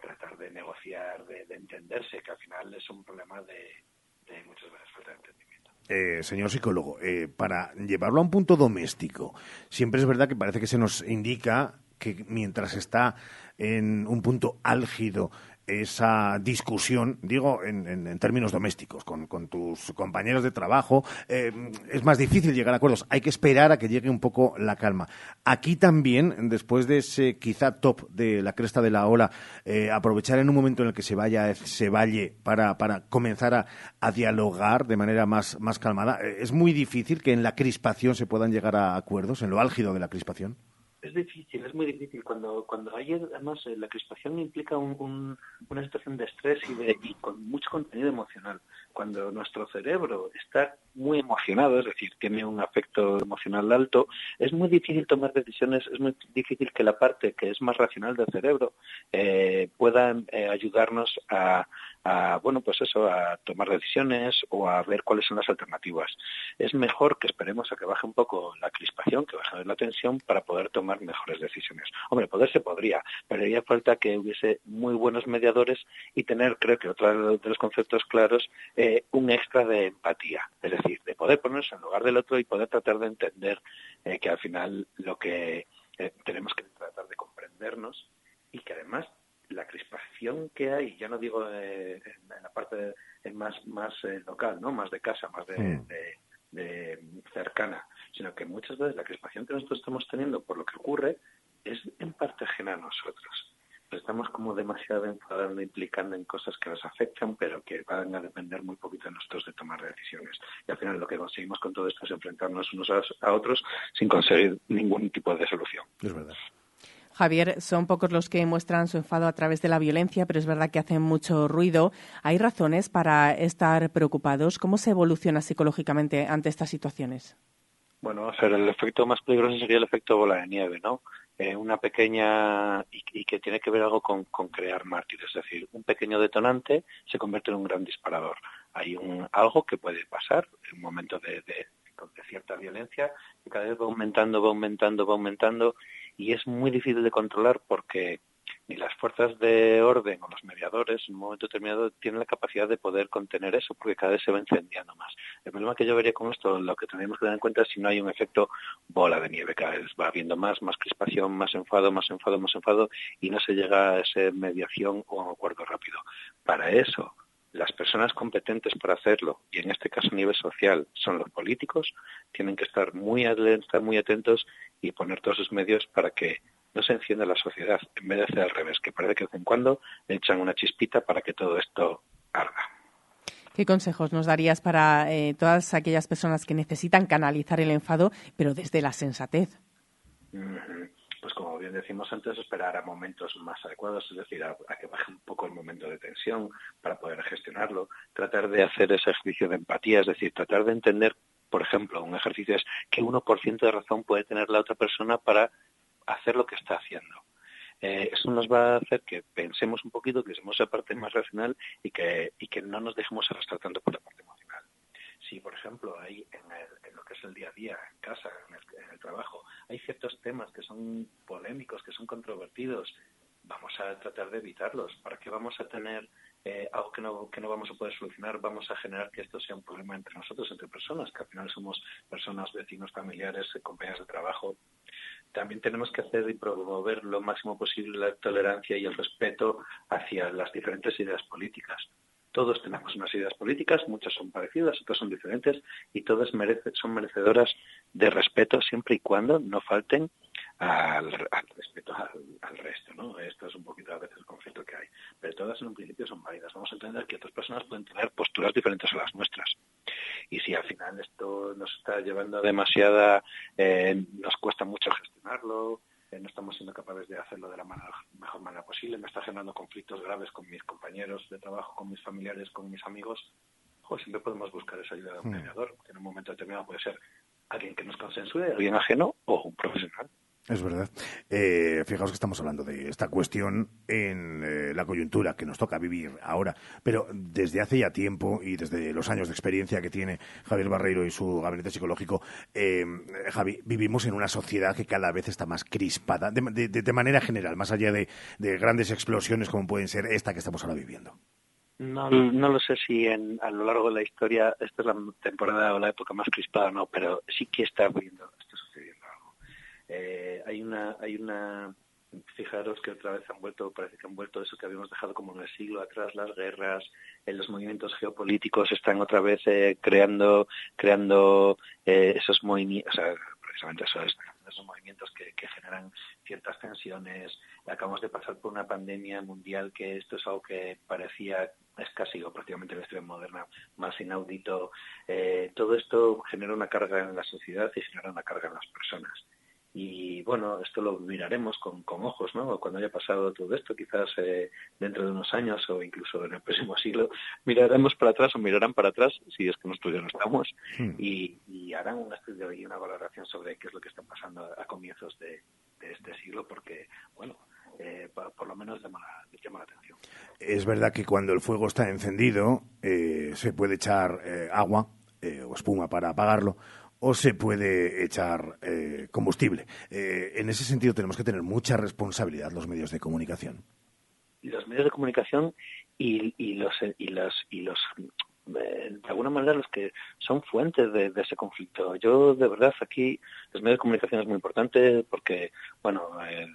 tratar de negociar, de, de entenderse, que al final es un problema de, de muchas veces falta de entendimiento. Eh, señor psicólogo, eh, para llevarlo a un punto doméstico, siempre es verdad que parece que se nos indica que mientras está en un punto álgido esa discusión, digo en, en- términos domésticos, con, con tus compañeros de trabajo, eh, es más difícil llegar a acuerdos. Hay que esperar a que llegue un poco la calma. Aquí también, después de ese quizá top de la cresta de la ola, eh, aprovechar en un momento en el que se vaya, se valle para, para comenzar a, a dialogar de manera más, más calmada. Eh, Es muy difícil que en la crispación se puedan llegar a acuerdos, en lo álgido de la crispación. Es difícil, es muy difícil. Cuando, cuando hay, además, eh, la crispación implica un- un- una situación de estrés y, de, y con mucho contenido emocional. Cuando nuestro cerebro está muy emocionado, es decir, tiene un afecto emocional alto, es muy difícil tomar decisiones, es muy difícil que la parte que es más racional del cerebro eh, pueda eh, ayudarnos a, a, bueno, pues eso, a tomar decisiones o a ver cuáles son las alternativas. Es mejor que esperemos a que baje un poco la crispación, que baje la tensión para poder tomar mejores decisiones. Hombre, poder se podría, pero haría falta que hubiese muy buenos mediadores y tener, creo que otro de los conceptos claros, eh, un extra de empatía, es decir, de poder ponerse en lugar del otro y poder tratar de entender eh, que al final lo que eh, tenemos que tratar de comprendernos y que además la crispación que hay, ya no digo eh, en, la parte más más eh, local, no, más de casa, más de, Mm. de- de cercana, sino que muchas veces la crispación que nosotros estamos teniendo por lo que ocurre es en parte ajena a nosotros. Estamos como demasiado enfadando, implicando en cosas que nos afectan, pero que van a depender muy poquito de nosotros de tomar decisiones. Y al final lo que conseguimos con todo esto es enfrentarnos unos a, a otros sin conseguir ningún tipo de solución. Es verdad. Javier, son pocos los que muestran su enfado a través de la violencia, pero es verdad que hacen mucho ruido. ¿Hay razones para estar preocupados? ¿Cómo se evoluciona psicológicamente ante estas situaciones? Bueno, el efecto más peligroso sería el efecto bola de nieve, ¿no? Eh, una pequeña y, que tiene que ver algo con, crear mártires, es decir, un pequeño detonante se convierte en un gran disparador. Hay un algo que puede pasar en un momento de, de- de cierta violencia que cada vez va aumentando, va aumentando, va aumentando y es muy difícil de controlar porque ni las fuerzas de orden o los mediadores en un momento determinado tienen la capacidad de poder contener eso porque cada vez se va incendiando más. El problema que yo vería con esto, lo que tenemos que tener en cuenta es si no hay un efecto bola de nieve, cada vez va habiendo más, más crispación, más enfado, más enfado, más enfado y no se llega a esa mediación o a un acuerdo rápido. Para eso, las personas competentes para hacerlo, y en este caso a nivel social, son los políticos, tienen que estar muy alerta, muy atentos y poner todos sus medios para que no se encienda la sociedad, en vez de hacer al revés, que parece que de vez en cuando le echan una chispita para que todo esto arda. ¿Qué ¿Qué consejos nos darías para eh, todas aquellas personas que necesitan canalizar el enfado, pero desde la sensatez? Pues como bien decimos antes, esperar a momentos más adecuados, es decir, a, que baje un poco el momento de tensión para poder gestionarlo, tratar de hacer ese ejercicio de empatía, es decir, tratar de entender, por ejemplo, un ejercicio es qué 1% de razón puede tener la otra persona para hacer lo que está haciendo. Eh, eso nos va a hacer que pensemos un poquito, que seamos la parte más racional y que, y que no nos dejemos arrastrar tanto por la parte emocional. Si, por ejemplo, hay en, el, lo que es el día a día, en casa, en el, trabajo, hay ciertos temas que son polémicos, que son controvertidos, vamos a tratar de evitarlos. ¿Para qué vamos a tener eh, algo que no, que no vamos a poder solucionar? Vamos a generar que esto sea un problema entre nosotros, entre personas, que al final somos personas, vecinos, familiares, compañeros de trabajo. También tenemos que hacer y promover lo máximo posible la tolerancia y el respeto hacia las diferentes ideas políticas. Todos tenemos unas ideas políticas, muchas son parecidas, otras son diferentes y todas merece, son merecedoras de respeto siempre y cuando no falten al, respeto al, resto, ¿no? Esto es un poquito a veces el conflicto que hay. Pero todas en un principio son válidas. Vamos a entender que otras personas pueden tener posturas diferentes a las nuestras. Y si al final esto nos está llevando a demasiada, eh, nos cuesta mucho gestionarlo, no estamos siendo capaces de hacerlo de la manera, mejor manera posible, me está generando conflictos graves con mis compañeros de trabajo, con mis familiares, con mis amigos, pues siempre podemos buscar esa ayuda de un mediador, que en un momento determinado puede ser alguien que nos consensúe, alguien ajeno o un profesional. Es verdad. Eh, fijaos que estamos hablando de esta cuestión en eh, la coyuntura que nos toca vivir ahora, pero desde hace ya tiempo y desde los años de experiencia que tiene Javier Barreiro y su gabinete psicológico, eh, Javi, vivimos en una sociedad que cada vez está más crispada, de, manera general, más allá de, de, grandes explosiones como pueden ser esta que estamos ahora viviendo. No, no lo sé si en, a lo largo de la historia esta es la temporada o la época más crispada o no, pero sí que está viendo, eh, hay una hay una fijaros que otra vez han vuelto parece que han vuelto eso que habíamos dejado como en el siglo atrás las guerras los movimientos geopolíticos están otra vez eh, creando creando eh, esos movimientos sea, precisamente esos movimientos que, que generan ciertas tensiones. Acabamos de pasar por una pandemia mundial que esto es algo que parecía es casi o prácticamente la historia moderna más inaudito. Eh, todo esto genera una carga en la sociedad y genera una carga en las personas y bueno, esto lo miraremos con, con ojos, ¿no? Cuando haya pasado todo esto, quizás eh, dentro de unos años o incluso en el próximo siglo, miraremos para atrás o mirarán para atrás, si es que nosotros ya no estamos, hmm. y, y, harán un estudio y una valoración sobre qué es lo que está pasando a, a comienzos de, de, este siglo, porque, bueno, eh, por, por, lo menos llama la, llama la, atención. Es verdad que cuando el fuego está encendido, eh, se puede echar eh, agua o espuma para apagarlo, o se puede echar eh, combustible. Eh, en ese sentido tenemos que tener mucha responsabilidad los medios de comunicación. Los medios de comunicación y, y los y los y los eh, de alguna manera los que son fuentes de, de, ese conflicto. Yo de verdad aquí los medios de comunicación es muy importante porque bueno eh,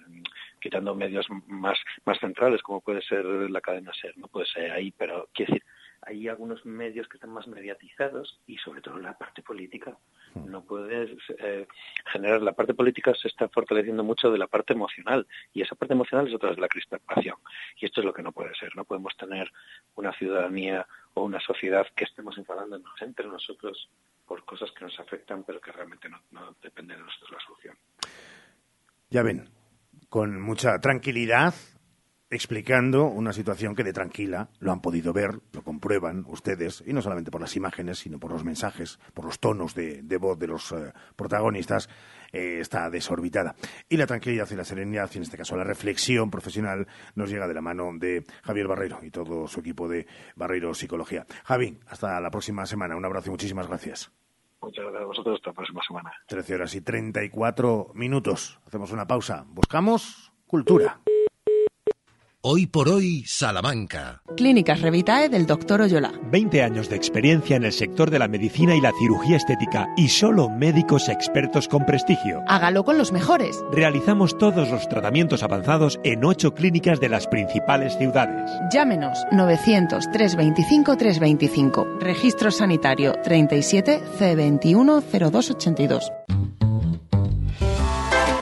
quitando medios más más centrales como puede ser la cadena ser no puede ser ahí pero quiero decir hay algunos medios que están más mediatizados y sobre todo la parte política. No puedes eh, generar, la parte política se está fortaleciendo mucho de la parte emocional y esa parte emocional es otra de la crispación. Y esto es lo que no puede ser. No podemos tener una ciudadanía o una sociedad que estemos enfadándonos entre nosotros por cosas que nos afectan pero que realmente no, no depende de nosotros la solución. Ya ven, con mucha tranquilidad explicando una situación que de tranquila lo han podido ver, lo comprueban ustedes, y no solamente por las imágenes, sino por los mensajes, por los tonos de, de voz de los eh, protagonistas, eh, está desorbitada. Y la tranquilidad y la serenidad, y en este caso la reflexión profesional, nos llega de la mano de Javier Barreiro y todo su equipo de Barreiro Psicología. Javi, hasta la próxima semana. Un abrazo y muchísimas gracias. Muchas gracias a vosotros. Hasta la próxima semana. 13 horas y 34 minutos. Hacemos una pausa. Buscamos cultura. Hoy por hoy, Salamanca. Clínicas Revitae del Dr. Oyola. 20 años de experiencia en el sector de la medicina y la cirugía estética y solo médicos expertos con prestigio. Hágalo con los mejores. Realizamos todos los tratamientos avanzados en 8 clínicas de las principales ciudades. Llámenos 900 325 325. Registro sanitario 37 C21 0282.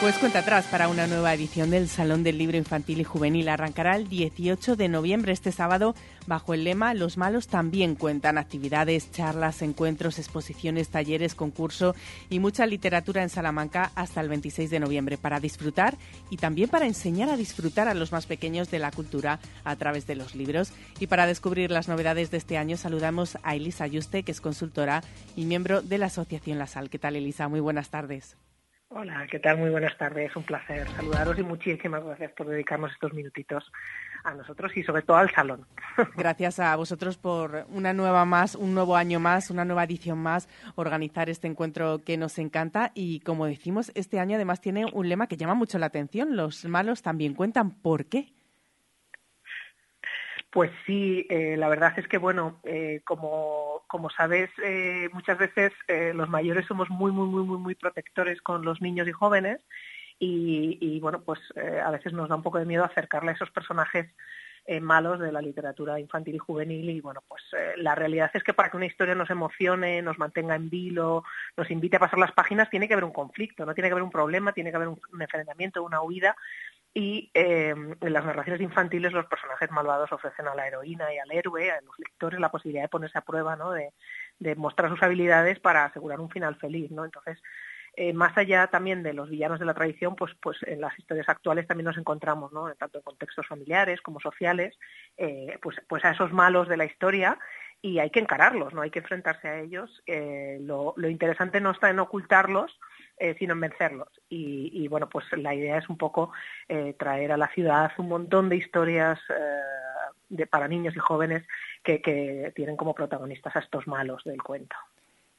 Pues cuenta atrás para una nueva edición del Salón del Libro Infantil y Juvenil. Arrancará el 18 de noviembre, este sábado, bajo el lema Los malos también cuentan. Actividades, charlas, encuentros, exposiciones, talleres, concurso y mucha literatura en Salamanca hasta el 26 de noviembre para disfrutar y también para enseñar a disfrutar a los más pequeños de la cultura a través de los libros. Y para descubrir las novedades de este año saludamos a Elisa Ayuste, que es consultora y miembro de la Asociación La Sal. ¿Qué tal, Elisa? Muy buenas tardes. Hola, ¿qué tal? Muy buenas tardes. Un placer saludaros y muchísimas gracias por dedicarnos estos minutitos a nosotros y sobre todo al salón. <laughs> Gracias a vosotros por una nueva más, un nuevo año más, una nueva edición más, organizar este encuentro que nos encanta y como decimos, este año además tiene un lema que llama mucho la atención. Los malos también cuentan. ¿Por qué? Pues sí, eh, la verdad es que, bueno, eh, como, como sabes, eh, muchas veces los mayores somos muy, muy, muy, muy, muy protectores con los niños y jóvenes y, bueno, pues a veces nos da un poco de miedo acercarle a esos personajes malos de la literatura infantil y juvenil y bueno, pues la realidad es que para que una historia nos emocione, nos mantenga en vilo, nos invite a pasar las páginas, tiene que haber un conflicto, no tiene que haber un problema, tiene que haber un enfrentamiento, una huida y eh, en las narraciones infantiles los personajes malvados ofrecen a la heroína y al héroe, a los lectores, la posibilidad de ponerse a prueba, ¿no? de, de mostrar sus habilidades para asegurar un final feliz. ¿no? Entonces, eh, más allá también de los villanos de la tradición, pues, pues en las historias actuales también nos encontramos, ¿no? tanto en contextos familiares como sociales, eh, pues, pues a esos malos de la historia y hay que encararlos, no hay que enfrentarse a ellos. Eh, lo, lo, interesante no está en ocultarlos, eh, sino en vencerlos. Y, y, bueno, pues la idea es un poco eh, traer a la ciudad un montón de historias eh, de, para niños y jóvenes que, que tienen como protagonistas a estos malos del cuento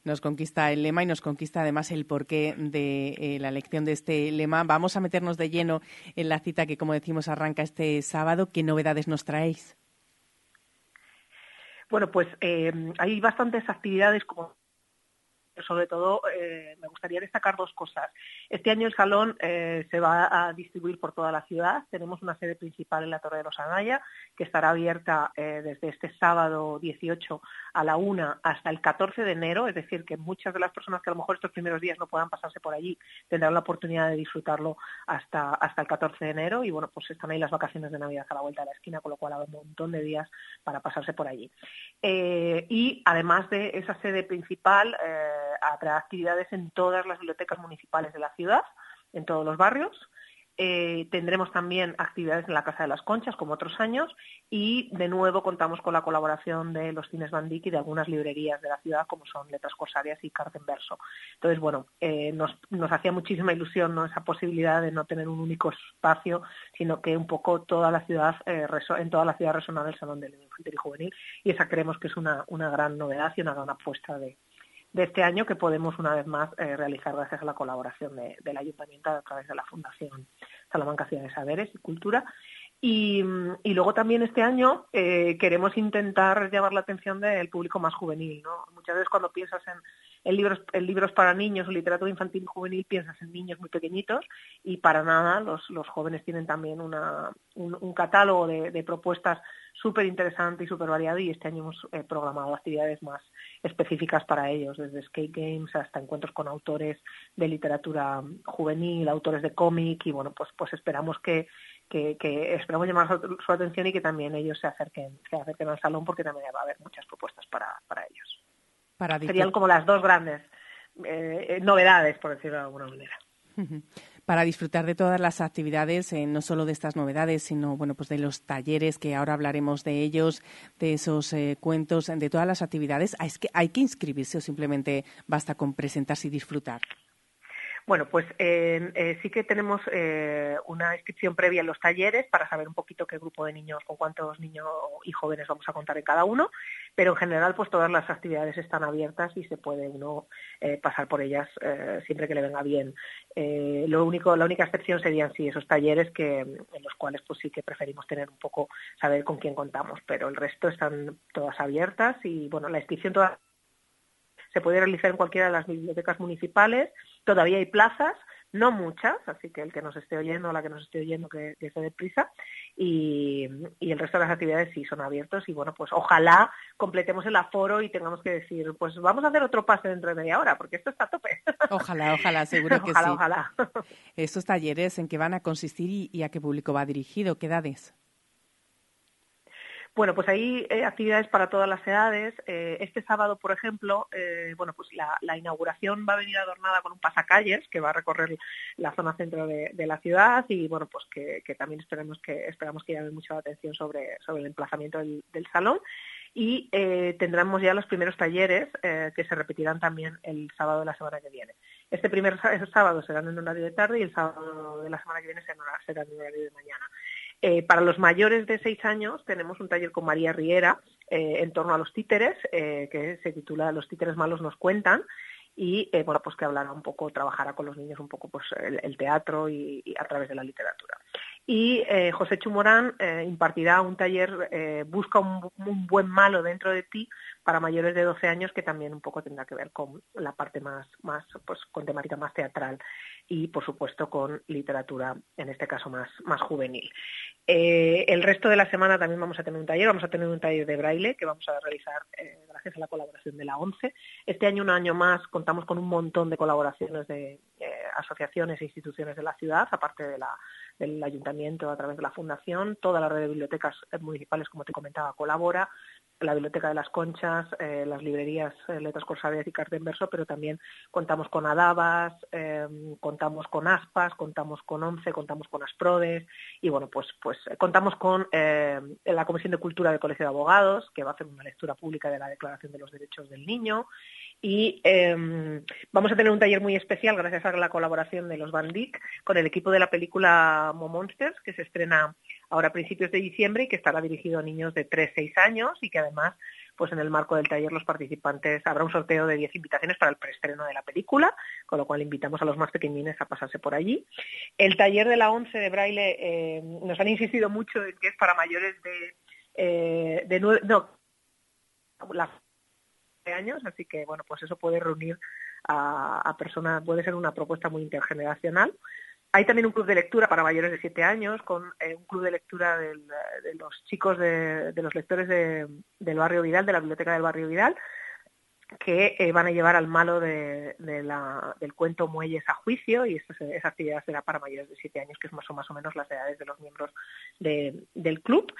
nos conquista el lema y nos conquista además el porqué de eh, la elección de este lema. Vamos a meternos de lleno en la cita que, como decimos, arranca este sábado. ¿Qué novedades nos traéis? Bueno, pues eh, hay bastantes actividades como sobre todo eh, me gustaría destacar dos cosas. Este año el salón eh, se va a distribuir por toda la ciudad. Tenemos una sede principal en la Torre de los Anaya, que estará abierta eh, desde este sábado 18 a la 1 hasta el 14 de enero, es decir, que muchas de las personas que a lo mejor estos primeros días no puedan pasarse por allí tendrán la oportunidad de disfrutarlo hasta, hasta el 14 de enero y bueno, pues están ahí las vacaciones de Navidad a la vuelta de la esquina, con lo cual habrá un montón de días para pasarse por allí. Y además de esa sede principal, habrá actividades en todas las bibliotecas municipales de la ciudad, en todos los barrios. Eh, tendremos también actividades en la Casa de las Conchas, como otros años, y de nuevo contamos con la colaboración de los cines Bandic y de algunas librerías de la ciudad, como son Letras Corsarias y Carta en Verso. Entonces, bueno, eh, nos, hacía muchísima ilusión ¿no? esa posibilidad de no tener un único espacio, sino que un poco toda la ciudad, eh, en toda la ciudad resonara el Salón del Infantil y Juvenil, y esa creemos que es una gran novedad y una gran apuesta de, de este año que podemos una vez más eh, realizar gracias a la colaboración de, del Ayuntamiento a través de la Fundación Salamanca Ciudad de Saberes y Cultura. Y, y luego también este año eh, queremos intentar llamar la atención del público más juvenil. ¿no? Muchas veces cuando piensas en, en, libros, en para niños o literatura infantil y juvenil piensas en niños muy pequeñitos y para nada los, jóvenes tienen también una, un, catálogo de, propuestas súper interesante y súper variado y este año hemos eh, programado actividades más específicas para ellos, desde skate games hasta encuentros con autores de literatura juvenil, autores de cómic y bueno, pues, pues esperamos que, esperamos llamar su, su, atención y que también ellos se acerquen, se acerquen al salón porque también va a haber muchas propuestas para, para ellos. Para Serían como las dos grandes eh, novedades, por decirlo de alguna manera. para disfrutar de todas las actividades, eh, no solo de estas novedades, sino bueno, pues de los talleres que ahora hablaremos de ellos, de esos eh, cuentos, de todas las actividades. ¿Es que hay que inscribirse o simplemente basta con presentarse y disfrutar? Bueno, pues eh, eh, sí que tenemos eh, una inscripción previa en los talleres para saber un poquito qué grupo de niños, con cuántos niños y jóvenes vamos a contar en cada uno, pero en general pues todas las actividades están abiertas y se puede uno eh, pasar por ellas eh, siempre que le venga bien. Lo único, la única excepción serían sí esos talleres que en los cuales pues sí que preferimos tener un poco saber con quién contamos, pero el resto están todas abiertas y bueno la inscripción toda se puede realizar en cualquiera de las bibliotecas municipales. Todavía hay plazas, no muchas, así que el que nos esté oyendo o la que nos esté oyendo que, que se dé prisa. Y, y, el resto de las actividades sí son abiertos y bueno, pues ojalá completemos el aforo y tengamos que decir, pues vamos a hacer otro pase dentro de media hora, porque esto está a tope. <laughs> Ojalá, ojalá, seguro que ojalá, sí. Ojalá, <laughs> Estos talleres, ¿en qué van a consistir y, y a qué público va dirigido? ¿Qué edades? Bueno, pues hay eh, actividades para todas las edades. Eh, este sábado, por ejemplo, eh, bueno, pues la, inauguración va a venir adornada con un pasacalles que va a recorrer la zona centro de, la ciudad y bueno, pues que, también esperemos que esperamos que llame mucho la atención sobre, sobre el emplazamiento del, salón. Y tendremos ya los primeros talleres que se repetirán también el sábado de la semana que viene. Este primer sábado será en horario de tarde y el sábado de la semana que viene será en horario de mañana. Eh, para los mayores de seis años tenemos un taller con María Riera eh, en torno a los títeres, eh, que se titula Los títeres malos nos cuentan, y bueno, pues que hablará un poco, trabajará con los niños un poco pues el, teatro y, a través de la literatura. Y José Chumorán impartirá un taller Busca un buen malo dentro de ti, para mayores de 12 años que también un poco tendrá que ver con la parte más, más pues con temática más teatral y por supuesto con literatura, en este caso más, más juvenil. Eh, el resto de la semana también vamos a tener un taller, vamos a tener un taller de braille que vamos a realizar eh, gracias a la colaboración de la ONCE. Este año, un año más, contamos con un montón de colaboraciones de eh, asociaciones e instituciones de la ciudad, aparte del ayuntamiento a través de la fundación. Toda la red de bibliotecas municipales, como te comentaba, colabora la Biblioteca de las Conchas, eh, las librerías eh, Letras Corsadas y Carta en Verso, pero también contamos con Adabas, eh, contamos con Aspas, contamos con ONCE, contamos con Asprodes y bueno, pues, pues contamos con la Comisión de Cultura del Colegio de Abogados, que va a hacer una lectura pública de la Declaración de los Derechos del Niño y eh, vamos a tener un taller muy especial gracias a la colaboración de los Van Dyck con el equipo de la película Mo Monsters que se estrena ahora a principios de diciembre y que estará dirigido a niños de 3-6 años y que además pues en el marco del taller los participantes habrá un sorteo de 10 invitaciones para el preestreno de la película, con lo cual invitamos a los más pequeñines a pasarse por allí. El taller de la 11 de Braille eh, nos han insistido mucho en que es para mayores de, eh, de 9, no, la años, así que bueno, pues eso puede reunir a, personas, puede ser una propuesta muy intergeneracional. Hay también un club de lectura para mayores de 7 años, con eh, un club de lectura de los chicos de, los lectores de, del barrio Vidal, de la biblioteca del barrio Vidal, que eh, van a llevar al malo del cuento Muelles a juicio y esa, esa, actividad será para mayores de 7 años, que es más o, menos las edades de los miembros de, del club.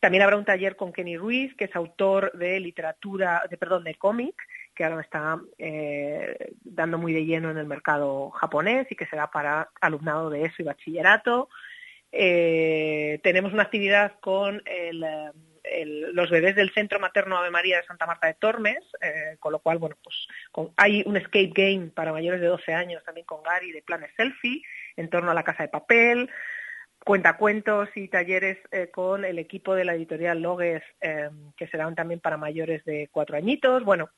También habrá un taller con Kenny Ruiz, que es autor de literatura, de perdón, de cómic, que ahora está eh, dando muy de lleno en el mercado japonés y que será para alumnado de eso y bachillerato. Eh, tenemos una actividad con los bebés del Centro Materno Ave María de Santa Marta de Tormes, eh, con lo cual, bueno, pues hay un escape game para mayores de 12 años también con Gary de planes selfie en torno a la casa de papel cuentacuentos y talleres con el equipo de la editorial Logues, que serán también para mayores de cuatro añitos. Bueno,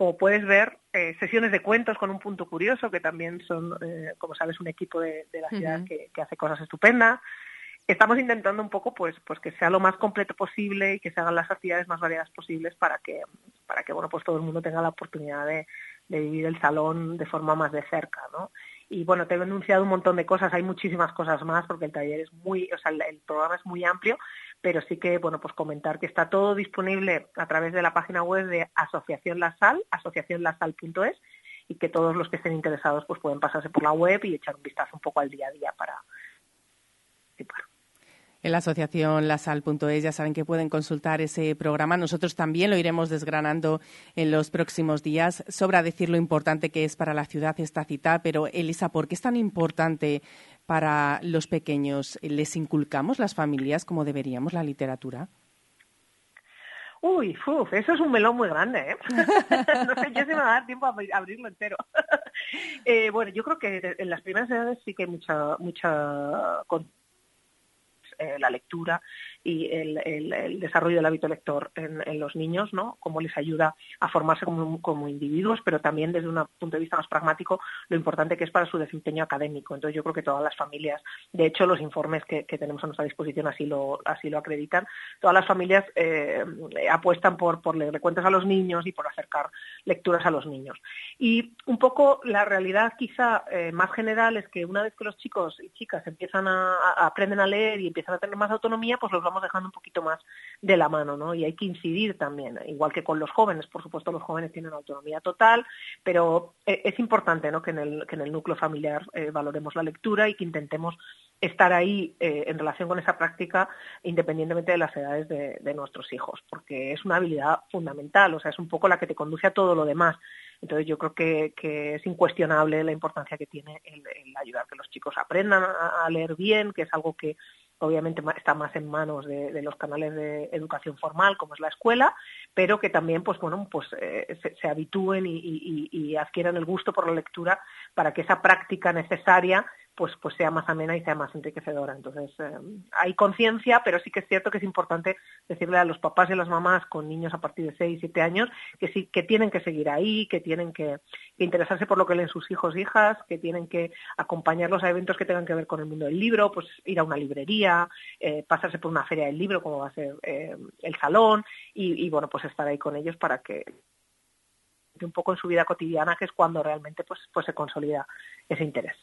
como puedes ver, eh, sesiones de cuentos con un punto curioso, que también son, como sabes, un equipo de, de la ciudad uh -huh. que, que, hace cosas estupendas. Estamos intentando un poco, pues, pues que sea lo más completo posible y que se hagan las actividades más variadas posibles para que, para que, bueno, pues todo el mundo tenga la oportunidad de, de vivir el salón de forma más de cerca, ¿no? y bueno, te he anunciado un montón de cosas, hay muchísimas cosas más porque el taller es muy, o sea, el, el, programa es muy amplio, pero sí que, bueno, pues comentar que está todo disponible a través de la página web de Asociación La Sal, asociacionlasal.es y que todos los que estén interesados pues pueden pasarse por la web y echar un vistazo un poco al día a día para participar. En la asociación lasal.es ya saben que pueden consultar ese programa. Nosotros también lo iremos desgranando en los próximos días. Sobra decir lo importante que es para la ciudad esta cita, pero Elisa, ¿por qué es tan importante para los pequeños? ¿Les inculcamos las familias como deberíamos la literatura? Uy, uf, eso es un melón muy grande, ¿eh? <laughs> no sé yo si me va a dar tiempo a abrirlo entero. <laughs> Eh, bueno, yo creo que en las primeras edades sí que hay mucha, mucha eh, la lectura y el, desarrollo del hábito lector en, los niños, ¿no? Cómo les ayuda a formarse como, individuos, pero también desde un punto de vista más pragmático lo importante que es para su desempeño académico. Entonces yo creo que todas las familias, de hecho los informes que, que tenemos a nuestra disposición así lo, así lo acreditan, todas las familias eh, apuestan por, por leer cuentos a los niños y por acercar lecturas a los niños. Y un poco la realidad quizá eh, más general es que una vez que los chicos y chicas empiezan a, a- aprenden a leer y empiezan a tener más autonomía, pues los vamos dejando un poquito más de la mano, ¿no? Y hay que incidir también, igual que con los jóvenes, por supuesto los jóvenes tienen autonomía total, pero eh, es importante, ¿no? Que en el, que en el núcleo familiar eh, valoremos la lectura y que intentemos estar ahí eh, en relación con esa práctica independientemente de las edades de, nuestros hijos, porque es una habilidad fundamental, o sea, es un poco la que te conduce a todo lo demás. Entonces yo creo que, es incuestionable la importancia que tiene el, ayudar que los chicos aprendan a leer bien, que es algo que obviamente está más en manos de, los canales de educación formal, como es la escuela, pero que también, pues bueno, pues eh, se, habitúen y- y adquieran el gusto por la lectura para que esa práctica necesaria pues, pues sea más amena y sea más enriquecedora. Entonces, eh, hay conciencia, pero sí que es cierto que es importante decirle a los papás y a las mamás con niños a partir de 6, 7 años que sí, que tienen que seguir ahí, que tienen que, interesarse por lo que leen sus hijos e hijas, que tienen que acompañarlos a eventos que tengan que ver con el mundo del libro, pues ir a una librería, eh, pasarse por una feria del libro, como va a ser eh, el salón, y, y, bueno, pues estar ahí con ellos para que un poco en su vida cotidiana, que es cuando realmente pues, pues se consolida ese interés.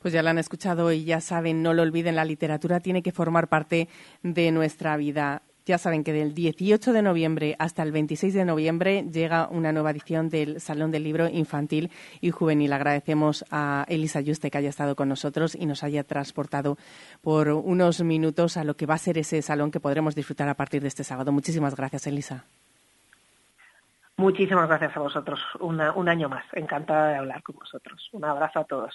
Pues ya lo han escuchado y ya saben, no lo olviden, la literatura tiene que formar parte de nuestra vida. Ya saben que del 18 de noviembre hasta el 26 de noviembre llega una nueva edición del Salón del Libro Infantil y Juvenil. Agradecemos a Elisa Yuste que haya estado con nosotros y nos haya transportado por unos minutos a lo que va a ser ese salón que podremos disfrutar a partir de este sábado. Muchísimas gracias, Elisa. Muchísimas gracias a vosotros. Una- un año más. Encantada de hablar con vosotros. Un abrazo a todos.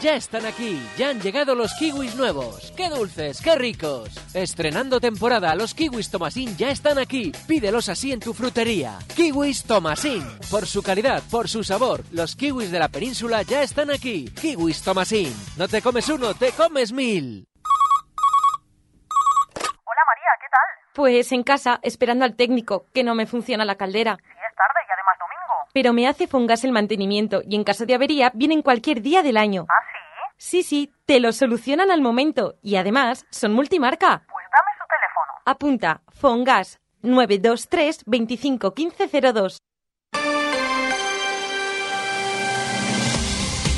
Ya están aquí, ya han llegado los kiwis nuevos. ¡Qué dulces, qué ricos! Estrenando temporada, los kiwis Tomasín ya están aquí. Pídelos así en tu frutería. Kiwis Tomasín. Por su calidad, por su sabor, los kiwis de la península ya están aquí. Kiwis Tomasín. No te comes uno, te comes mil. Hola María, ¿qué tal? Pues en casa, esperando al técnico, que no me funciona la caldera. Sí, es tarde y además domingo. Pero me hace Fongas el mantenimiento y en caso de avería vienen cualquier día del año. ¿Ah, sí? Sí, sí, te lo solucionan al momento y además son multimarca. Pues dame su teléfono. Apunta Fongas 923 25 1502.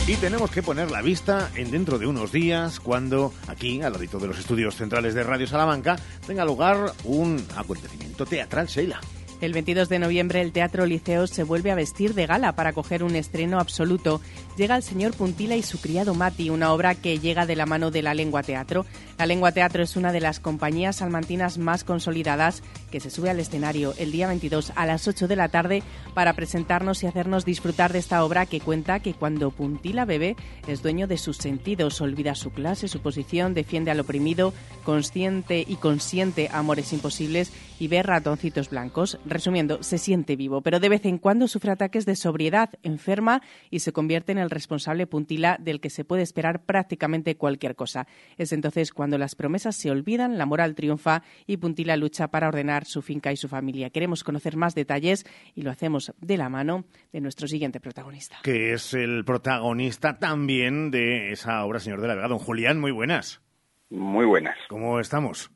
Y tenemos que poner la vista en dentro de unos días cuando aquí, al ladito de los estudios centrales de Radio Salamanca, tenga lugar un acontecimiento teatral, Sheila. El 22 de noviembre el Teatro Liceo se vuelve a vestir de gala para coger un estreno absoluto. Llega el señor Puntila y su criado Mati, una obra que llega de la mano de la Lengua Teatro. La Lengua Teatro es una de las compañías salmantinas más consolidadas que se sube al escenario el día 22 a las 8 de la tarde para presentarnos y hacernos disfrutar de esta obra que cuenta que cuando Puntila bebe es dueño de sus sentidos, olvida su clase, su posición, defiende al oprimido, consciente y consiente amores imposibles y ve ratoncitos blancos. Resumiendo, se siente vivo, pero de vez en cuando sufre ataques de sobriedad, enferma y se convierte en el responsable puntila del que se puede esperar prácticamente cualquier cosa. Es entonces cuando las promesas se olvidan, la moral triunfa y Puntila lucha para ordenar su finca y su familia. Queremos conocer más detalles y lo hacemos de la mano de nuestro siguiente protagonista. Que es el protagonista también de esa obra, señor de la Vega. Don Julián, muy buenas. Muy buenas. ¿Cómo estamos?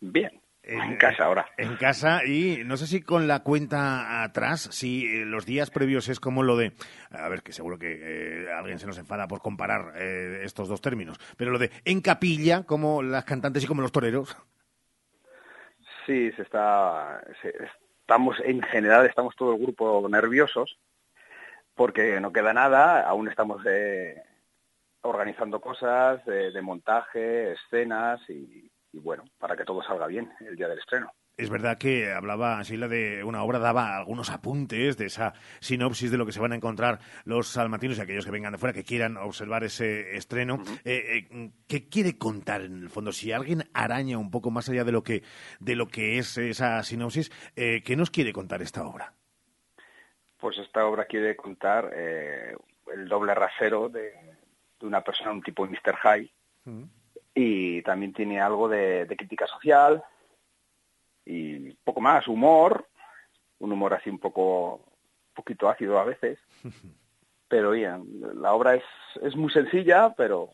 Bien. En casa ahora. En casa y no sé si con la cuenta atrás, si eh, los días previos es como lo de, a ver, que seguro que eh, alguien se nos enfada por comparar eh, estos dos términos, pero lo de en capilla, como las cantantes y como los toreros. Sí, se está, se- estamos en general estamos todo el grupo nerviosos porque no queda nada, aún estamos eh, organizando cosas de montaje, escenas y, y bueno, para que todo salga bien el día del estreno. es verdad que hablaba Sheila de una obra, daba algunos apuntes de esa sinopsis de lo que se van a encontrar los salmantinos y aquellos que vengan de fuera que quieran observar ese estreno. Eh, eh, ¿Qué quiere contar en el fondo? Si alguien araña un poco más allá de lo que, de lo que es esa sinopsis, eh, ¿qué nos quiere contar esta obra? Pues esta obra quiere contar el doble rasero de, de, una persona, un tipo Mr. High, mm. Y también tiene algo de, de crítica social y poco más, humor, un humor así un poco poquito ácido a veces, <laughs> pero bien, la obra es, es muy sencilla, pero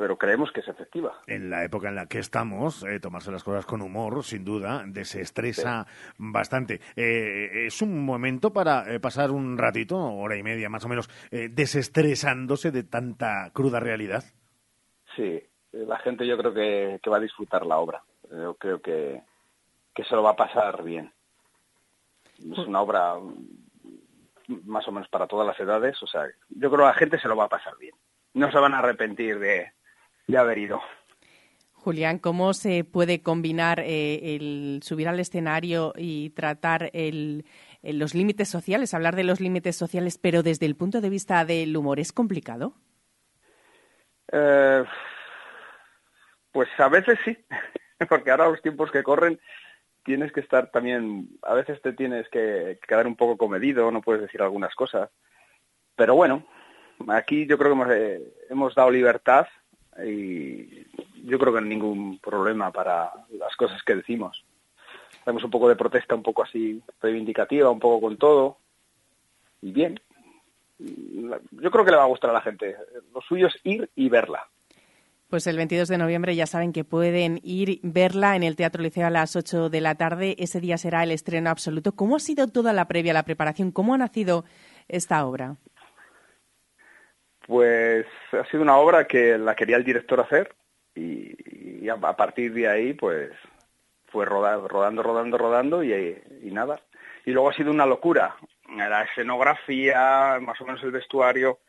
pero creemos que es efectiva. En la época en la que estamos, eh, tomarse las cosas con humor, sin duda, desestresa sí. bastante. Eh, es un momento para eh, pasar un ratito, hora y media más o menos, eh, desestresándose de tanta cruda realidad. Sí, la gente yo creo que, va a disfrutar la obra. Yo creo que, se lo va a pasar bien. Es una obra más o menos para todas las edades, o sea, yo creo que la gente se lo va a pasar bien. No se van a arrepentir de, de haber ido. Julián, ¿cómo se puede combinar eh, el subir al escenario y tratar el, el, los límites sociales, hablar de los límites sociales, pero desde el punto de vista del humor, ¿es complicado? Eh, pues a veces sí, <laughs> porque ahora los tiempos que corren tienes que estar también, a veces te tienes que quedar un poco comedido, no puedes decir algunas cosas, pero bueno, aquí yo creo que hemos, eh, hemos dado libertad y yo creo que no hay ningún problema para las cosas que decimos. Hacemos un poco de protesta, un poco así reivindicativa, un poco con todo, y bien. Yo creo que le va a gustar a la gente. Lo suyo es ir y verla. Pues el 22 de noviembre ya saben que pueden ir verla en el Teatro Liceo a las 8 de la tarde. Ese día será el estreno absoluto. ¿Cómo ha sido toda la previa, la preparación? ¿Cómo ha nacido esta obra? Pues ha sido una obra que la quería el director hacer y, y a, a, partir de ahí pues fue rodando, rodando, rodando, rodando y, y nada. Y luego ha sido una locura. La escenografía, más o menos el vestuario.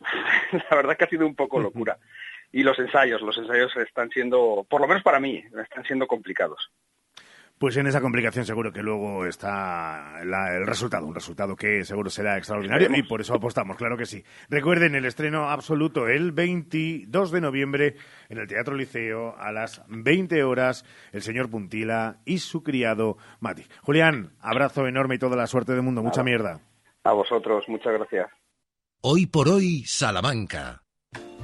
<laughs> la verdad que ha sido un poco locura y los ensayos, los ensayos están siendo, por lo menos para mí, están siendo complicados. Pues en esa complicación seguro que luego está la, el resultado, un resultado que seguro será extraordinario y por eso apostamos, claro que sí. Recuerden el estreno absoluto el 22 de noviembre en el Teatro Liceo a las 20 horas, el señor Puntila y su criado Mati. Julián, abrazo enorme y toda la suerte del mundo, mucha mierda. A vosotros, muchas gracias. Hoy por hoy, Salamanca.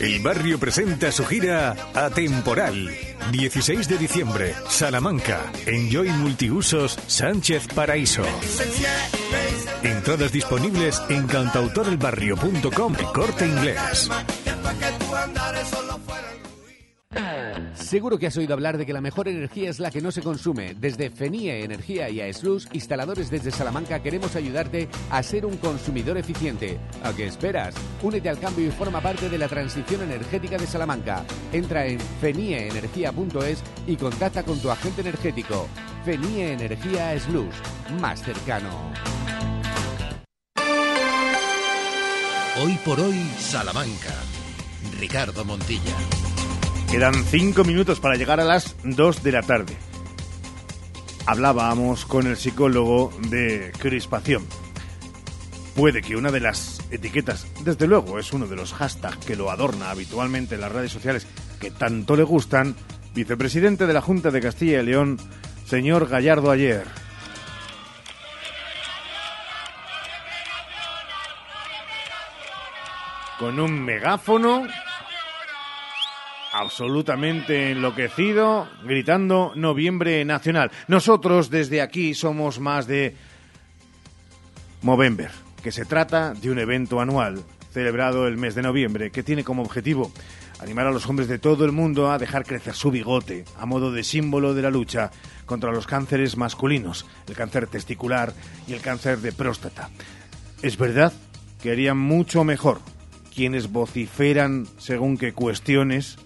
El barrio presenta su gira Atemporal. 16 de diciembre, Salamanca. Enjoy Multiusos Sánchez Paraíso. Entradas disponibles en cantautorelbarrio.com Corte Inglés. Seguro que has oído hablar de que la mejor energía es la que no se consume. Desde FENIE Energía y AESLUS, instaladores desde Salamanca, queremos ayudarte a ser un consumidor eficiente. ¿A qué esperas? Únete al cambio y forma parte de la transición energética de Salamanca. Entra en fenieenergia.es y contacta con tu agente energético. FENIE Energía AESLUS, más cercano. Hoy por hoy, Salamanca. Ricardo Montilla. Quedan cinco minutos para llegar a las dos de la tarde. Hablábamos con el psicólogo de crispación. Puede que una de las etiquetas, desde luego es uno de los hashtags que lo adorna habitualmente en las redes sociales que tanto le gustan, vicepresidente de la Junta de Castilla y León, señor Gallardo ayer. Con un megáfono absolutamente enloquecido, gritando Noviembre Nacional. Nosotros desde aquí somos más de Movember, que se trata de un evento anual celebrado el mes de noviembre que tiene como objetivo animar a los hombres de todo el mundo a dejar crecer su bigote a modo de símbolo de la lucha contra los cánceres masculinos, el cáncer testicular y el cáncer de próstata. Es verdad que harían mucho mejor quienes vociferan según qué cuestiones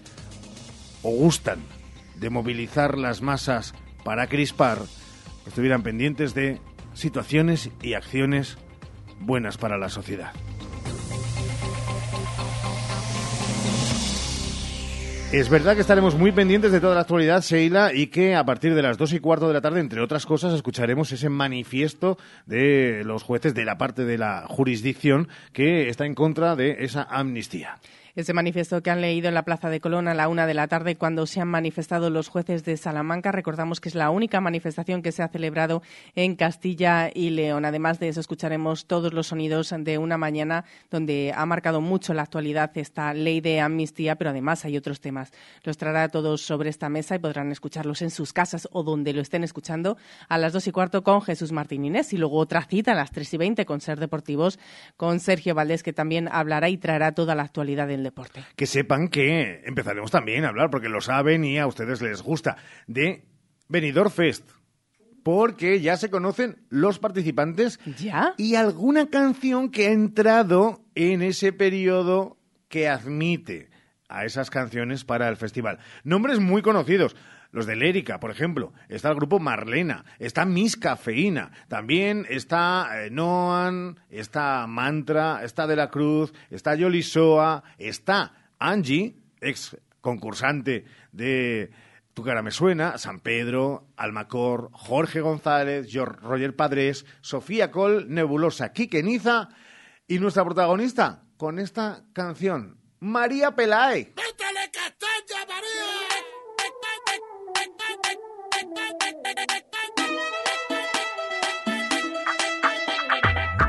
o gustan de movilizar las masas para crispar, estuvieran pendientes de situaciones y acciones buenas para la sociedad. Es verdad que estaremos muy pendientes de toda la actualidad, Sheila, y que a partir de las dos y cuarto de la tarde, entre otras cosas, escucharemos ese manifiesto de los jueces de la parte de la jurisdicción que está en contra de esa amnistía ese manifiesto que han leído en la Plaza de Colón a la una de la tarde cuando se han manifestado los jueces de Salamanca. Recordamos que es la única manifestación que se ha celebrado en Castilla y León. Además de eso, escucharemos todos los sonidos de una mañana donde ha marcado mucho la actualidad esta ley de amnistía, pero además hay otros temas. Los traerá todos sobre esta mesa y podrán escucharlos en sus casas o donde lo estén escuchando a las dos y cuarto con Jesús Martín Inés y luego otra cita a las tres y veinte con Ser Deportivos con Sergio Valdés que también hablará y traerá toda la actualidad del deporte. Que sepan que empezaremos también a hablar, porque lo saben y a ustedes les gusta, de Benidorm Fest. Porque ya se conocen los participantes ¿Ya? y alguna canción que ha entrado en ese periodo que admite a esas canciones para el festival. Nombres muy conocidos. Los de Lérica, por ejemplo. Está el grupo Marlena. Está Miss Cafeína. También está eh, Noan. Está Mantra. Está De la Cruz. Está Yolisoa. Está Angie, ex concursante de Tu cara me suena. San Pedro, Almacor, Jorge González, Roger Padres, Sofía Col, Nebulosa, Quique Niza. Y nuestra protagonista con esta canción, María Pelae.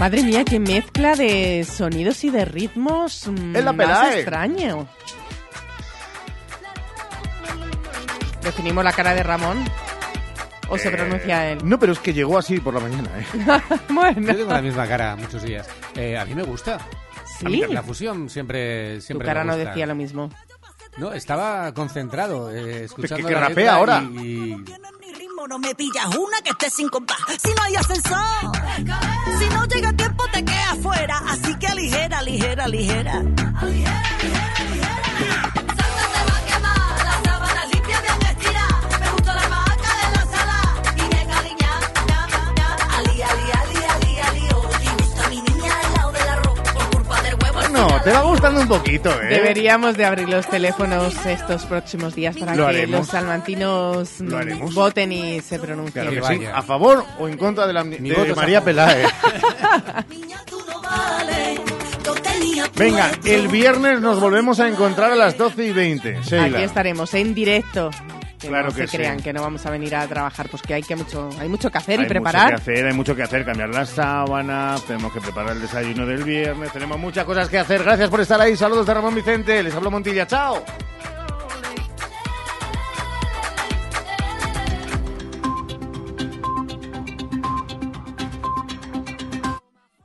Madre mía, qué mezcla de sonidos y de ritmos mm, Es la más extraño. ¿Definimos la cara de Ramón? ¿O se Eh, pronuncia él? No, pero es que llegó así por la mañana. ¿eh? <laughs> bueno. Yo tengo la misma cara muchos días. Eh, a mí me gusta. ¿Sí? A mí la fusión siempre, Tu siempre cara me no gusta. decía lo mismo. No, que concentrado, eh, escuchando que la rapea ahora. Y, y- no me pillas una que esté sin compás. Si no hay ascensor, si no llega tiempo te quedas fuera. Así que ligera, ligera, ligera. Bueno, te va gustando un poquito, ¿eh? Deberíamos de abrir los teléfonos estos próximos días para Lo que haremos. los salmantinos Lo voten y se pronuncien. Claro que sí. ¿A favor o en contra de, la, Mi de María mía. <laughs> Venga, el viernes nos volvemos a encontrar a las 12 y 20. Sheila. Aquí estaremos en directo. Que Claro no que se crean que no vamos a venir a trabajar, pues que hay que mucho, hay mucho que hacer Hay y preparar. mucho que hacer, hay mucho que hacer, cambiar las sábanas, tenemos que preparar el desayuno del viernes, tenemos muchas cosas que hacer. Gracias por estar ahí. Saludos de Ramón Vicente. Les hablo Montilla. Chao.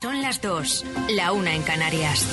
Son las dos, la una en Canarias.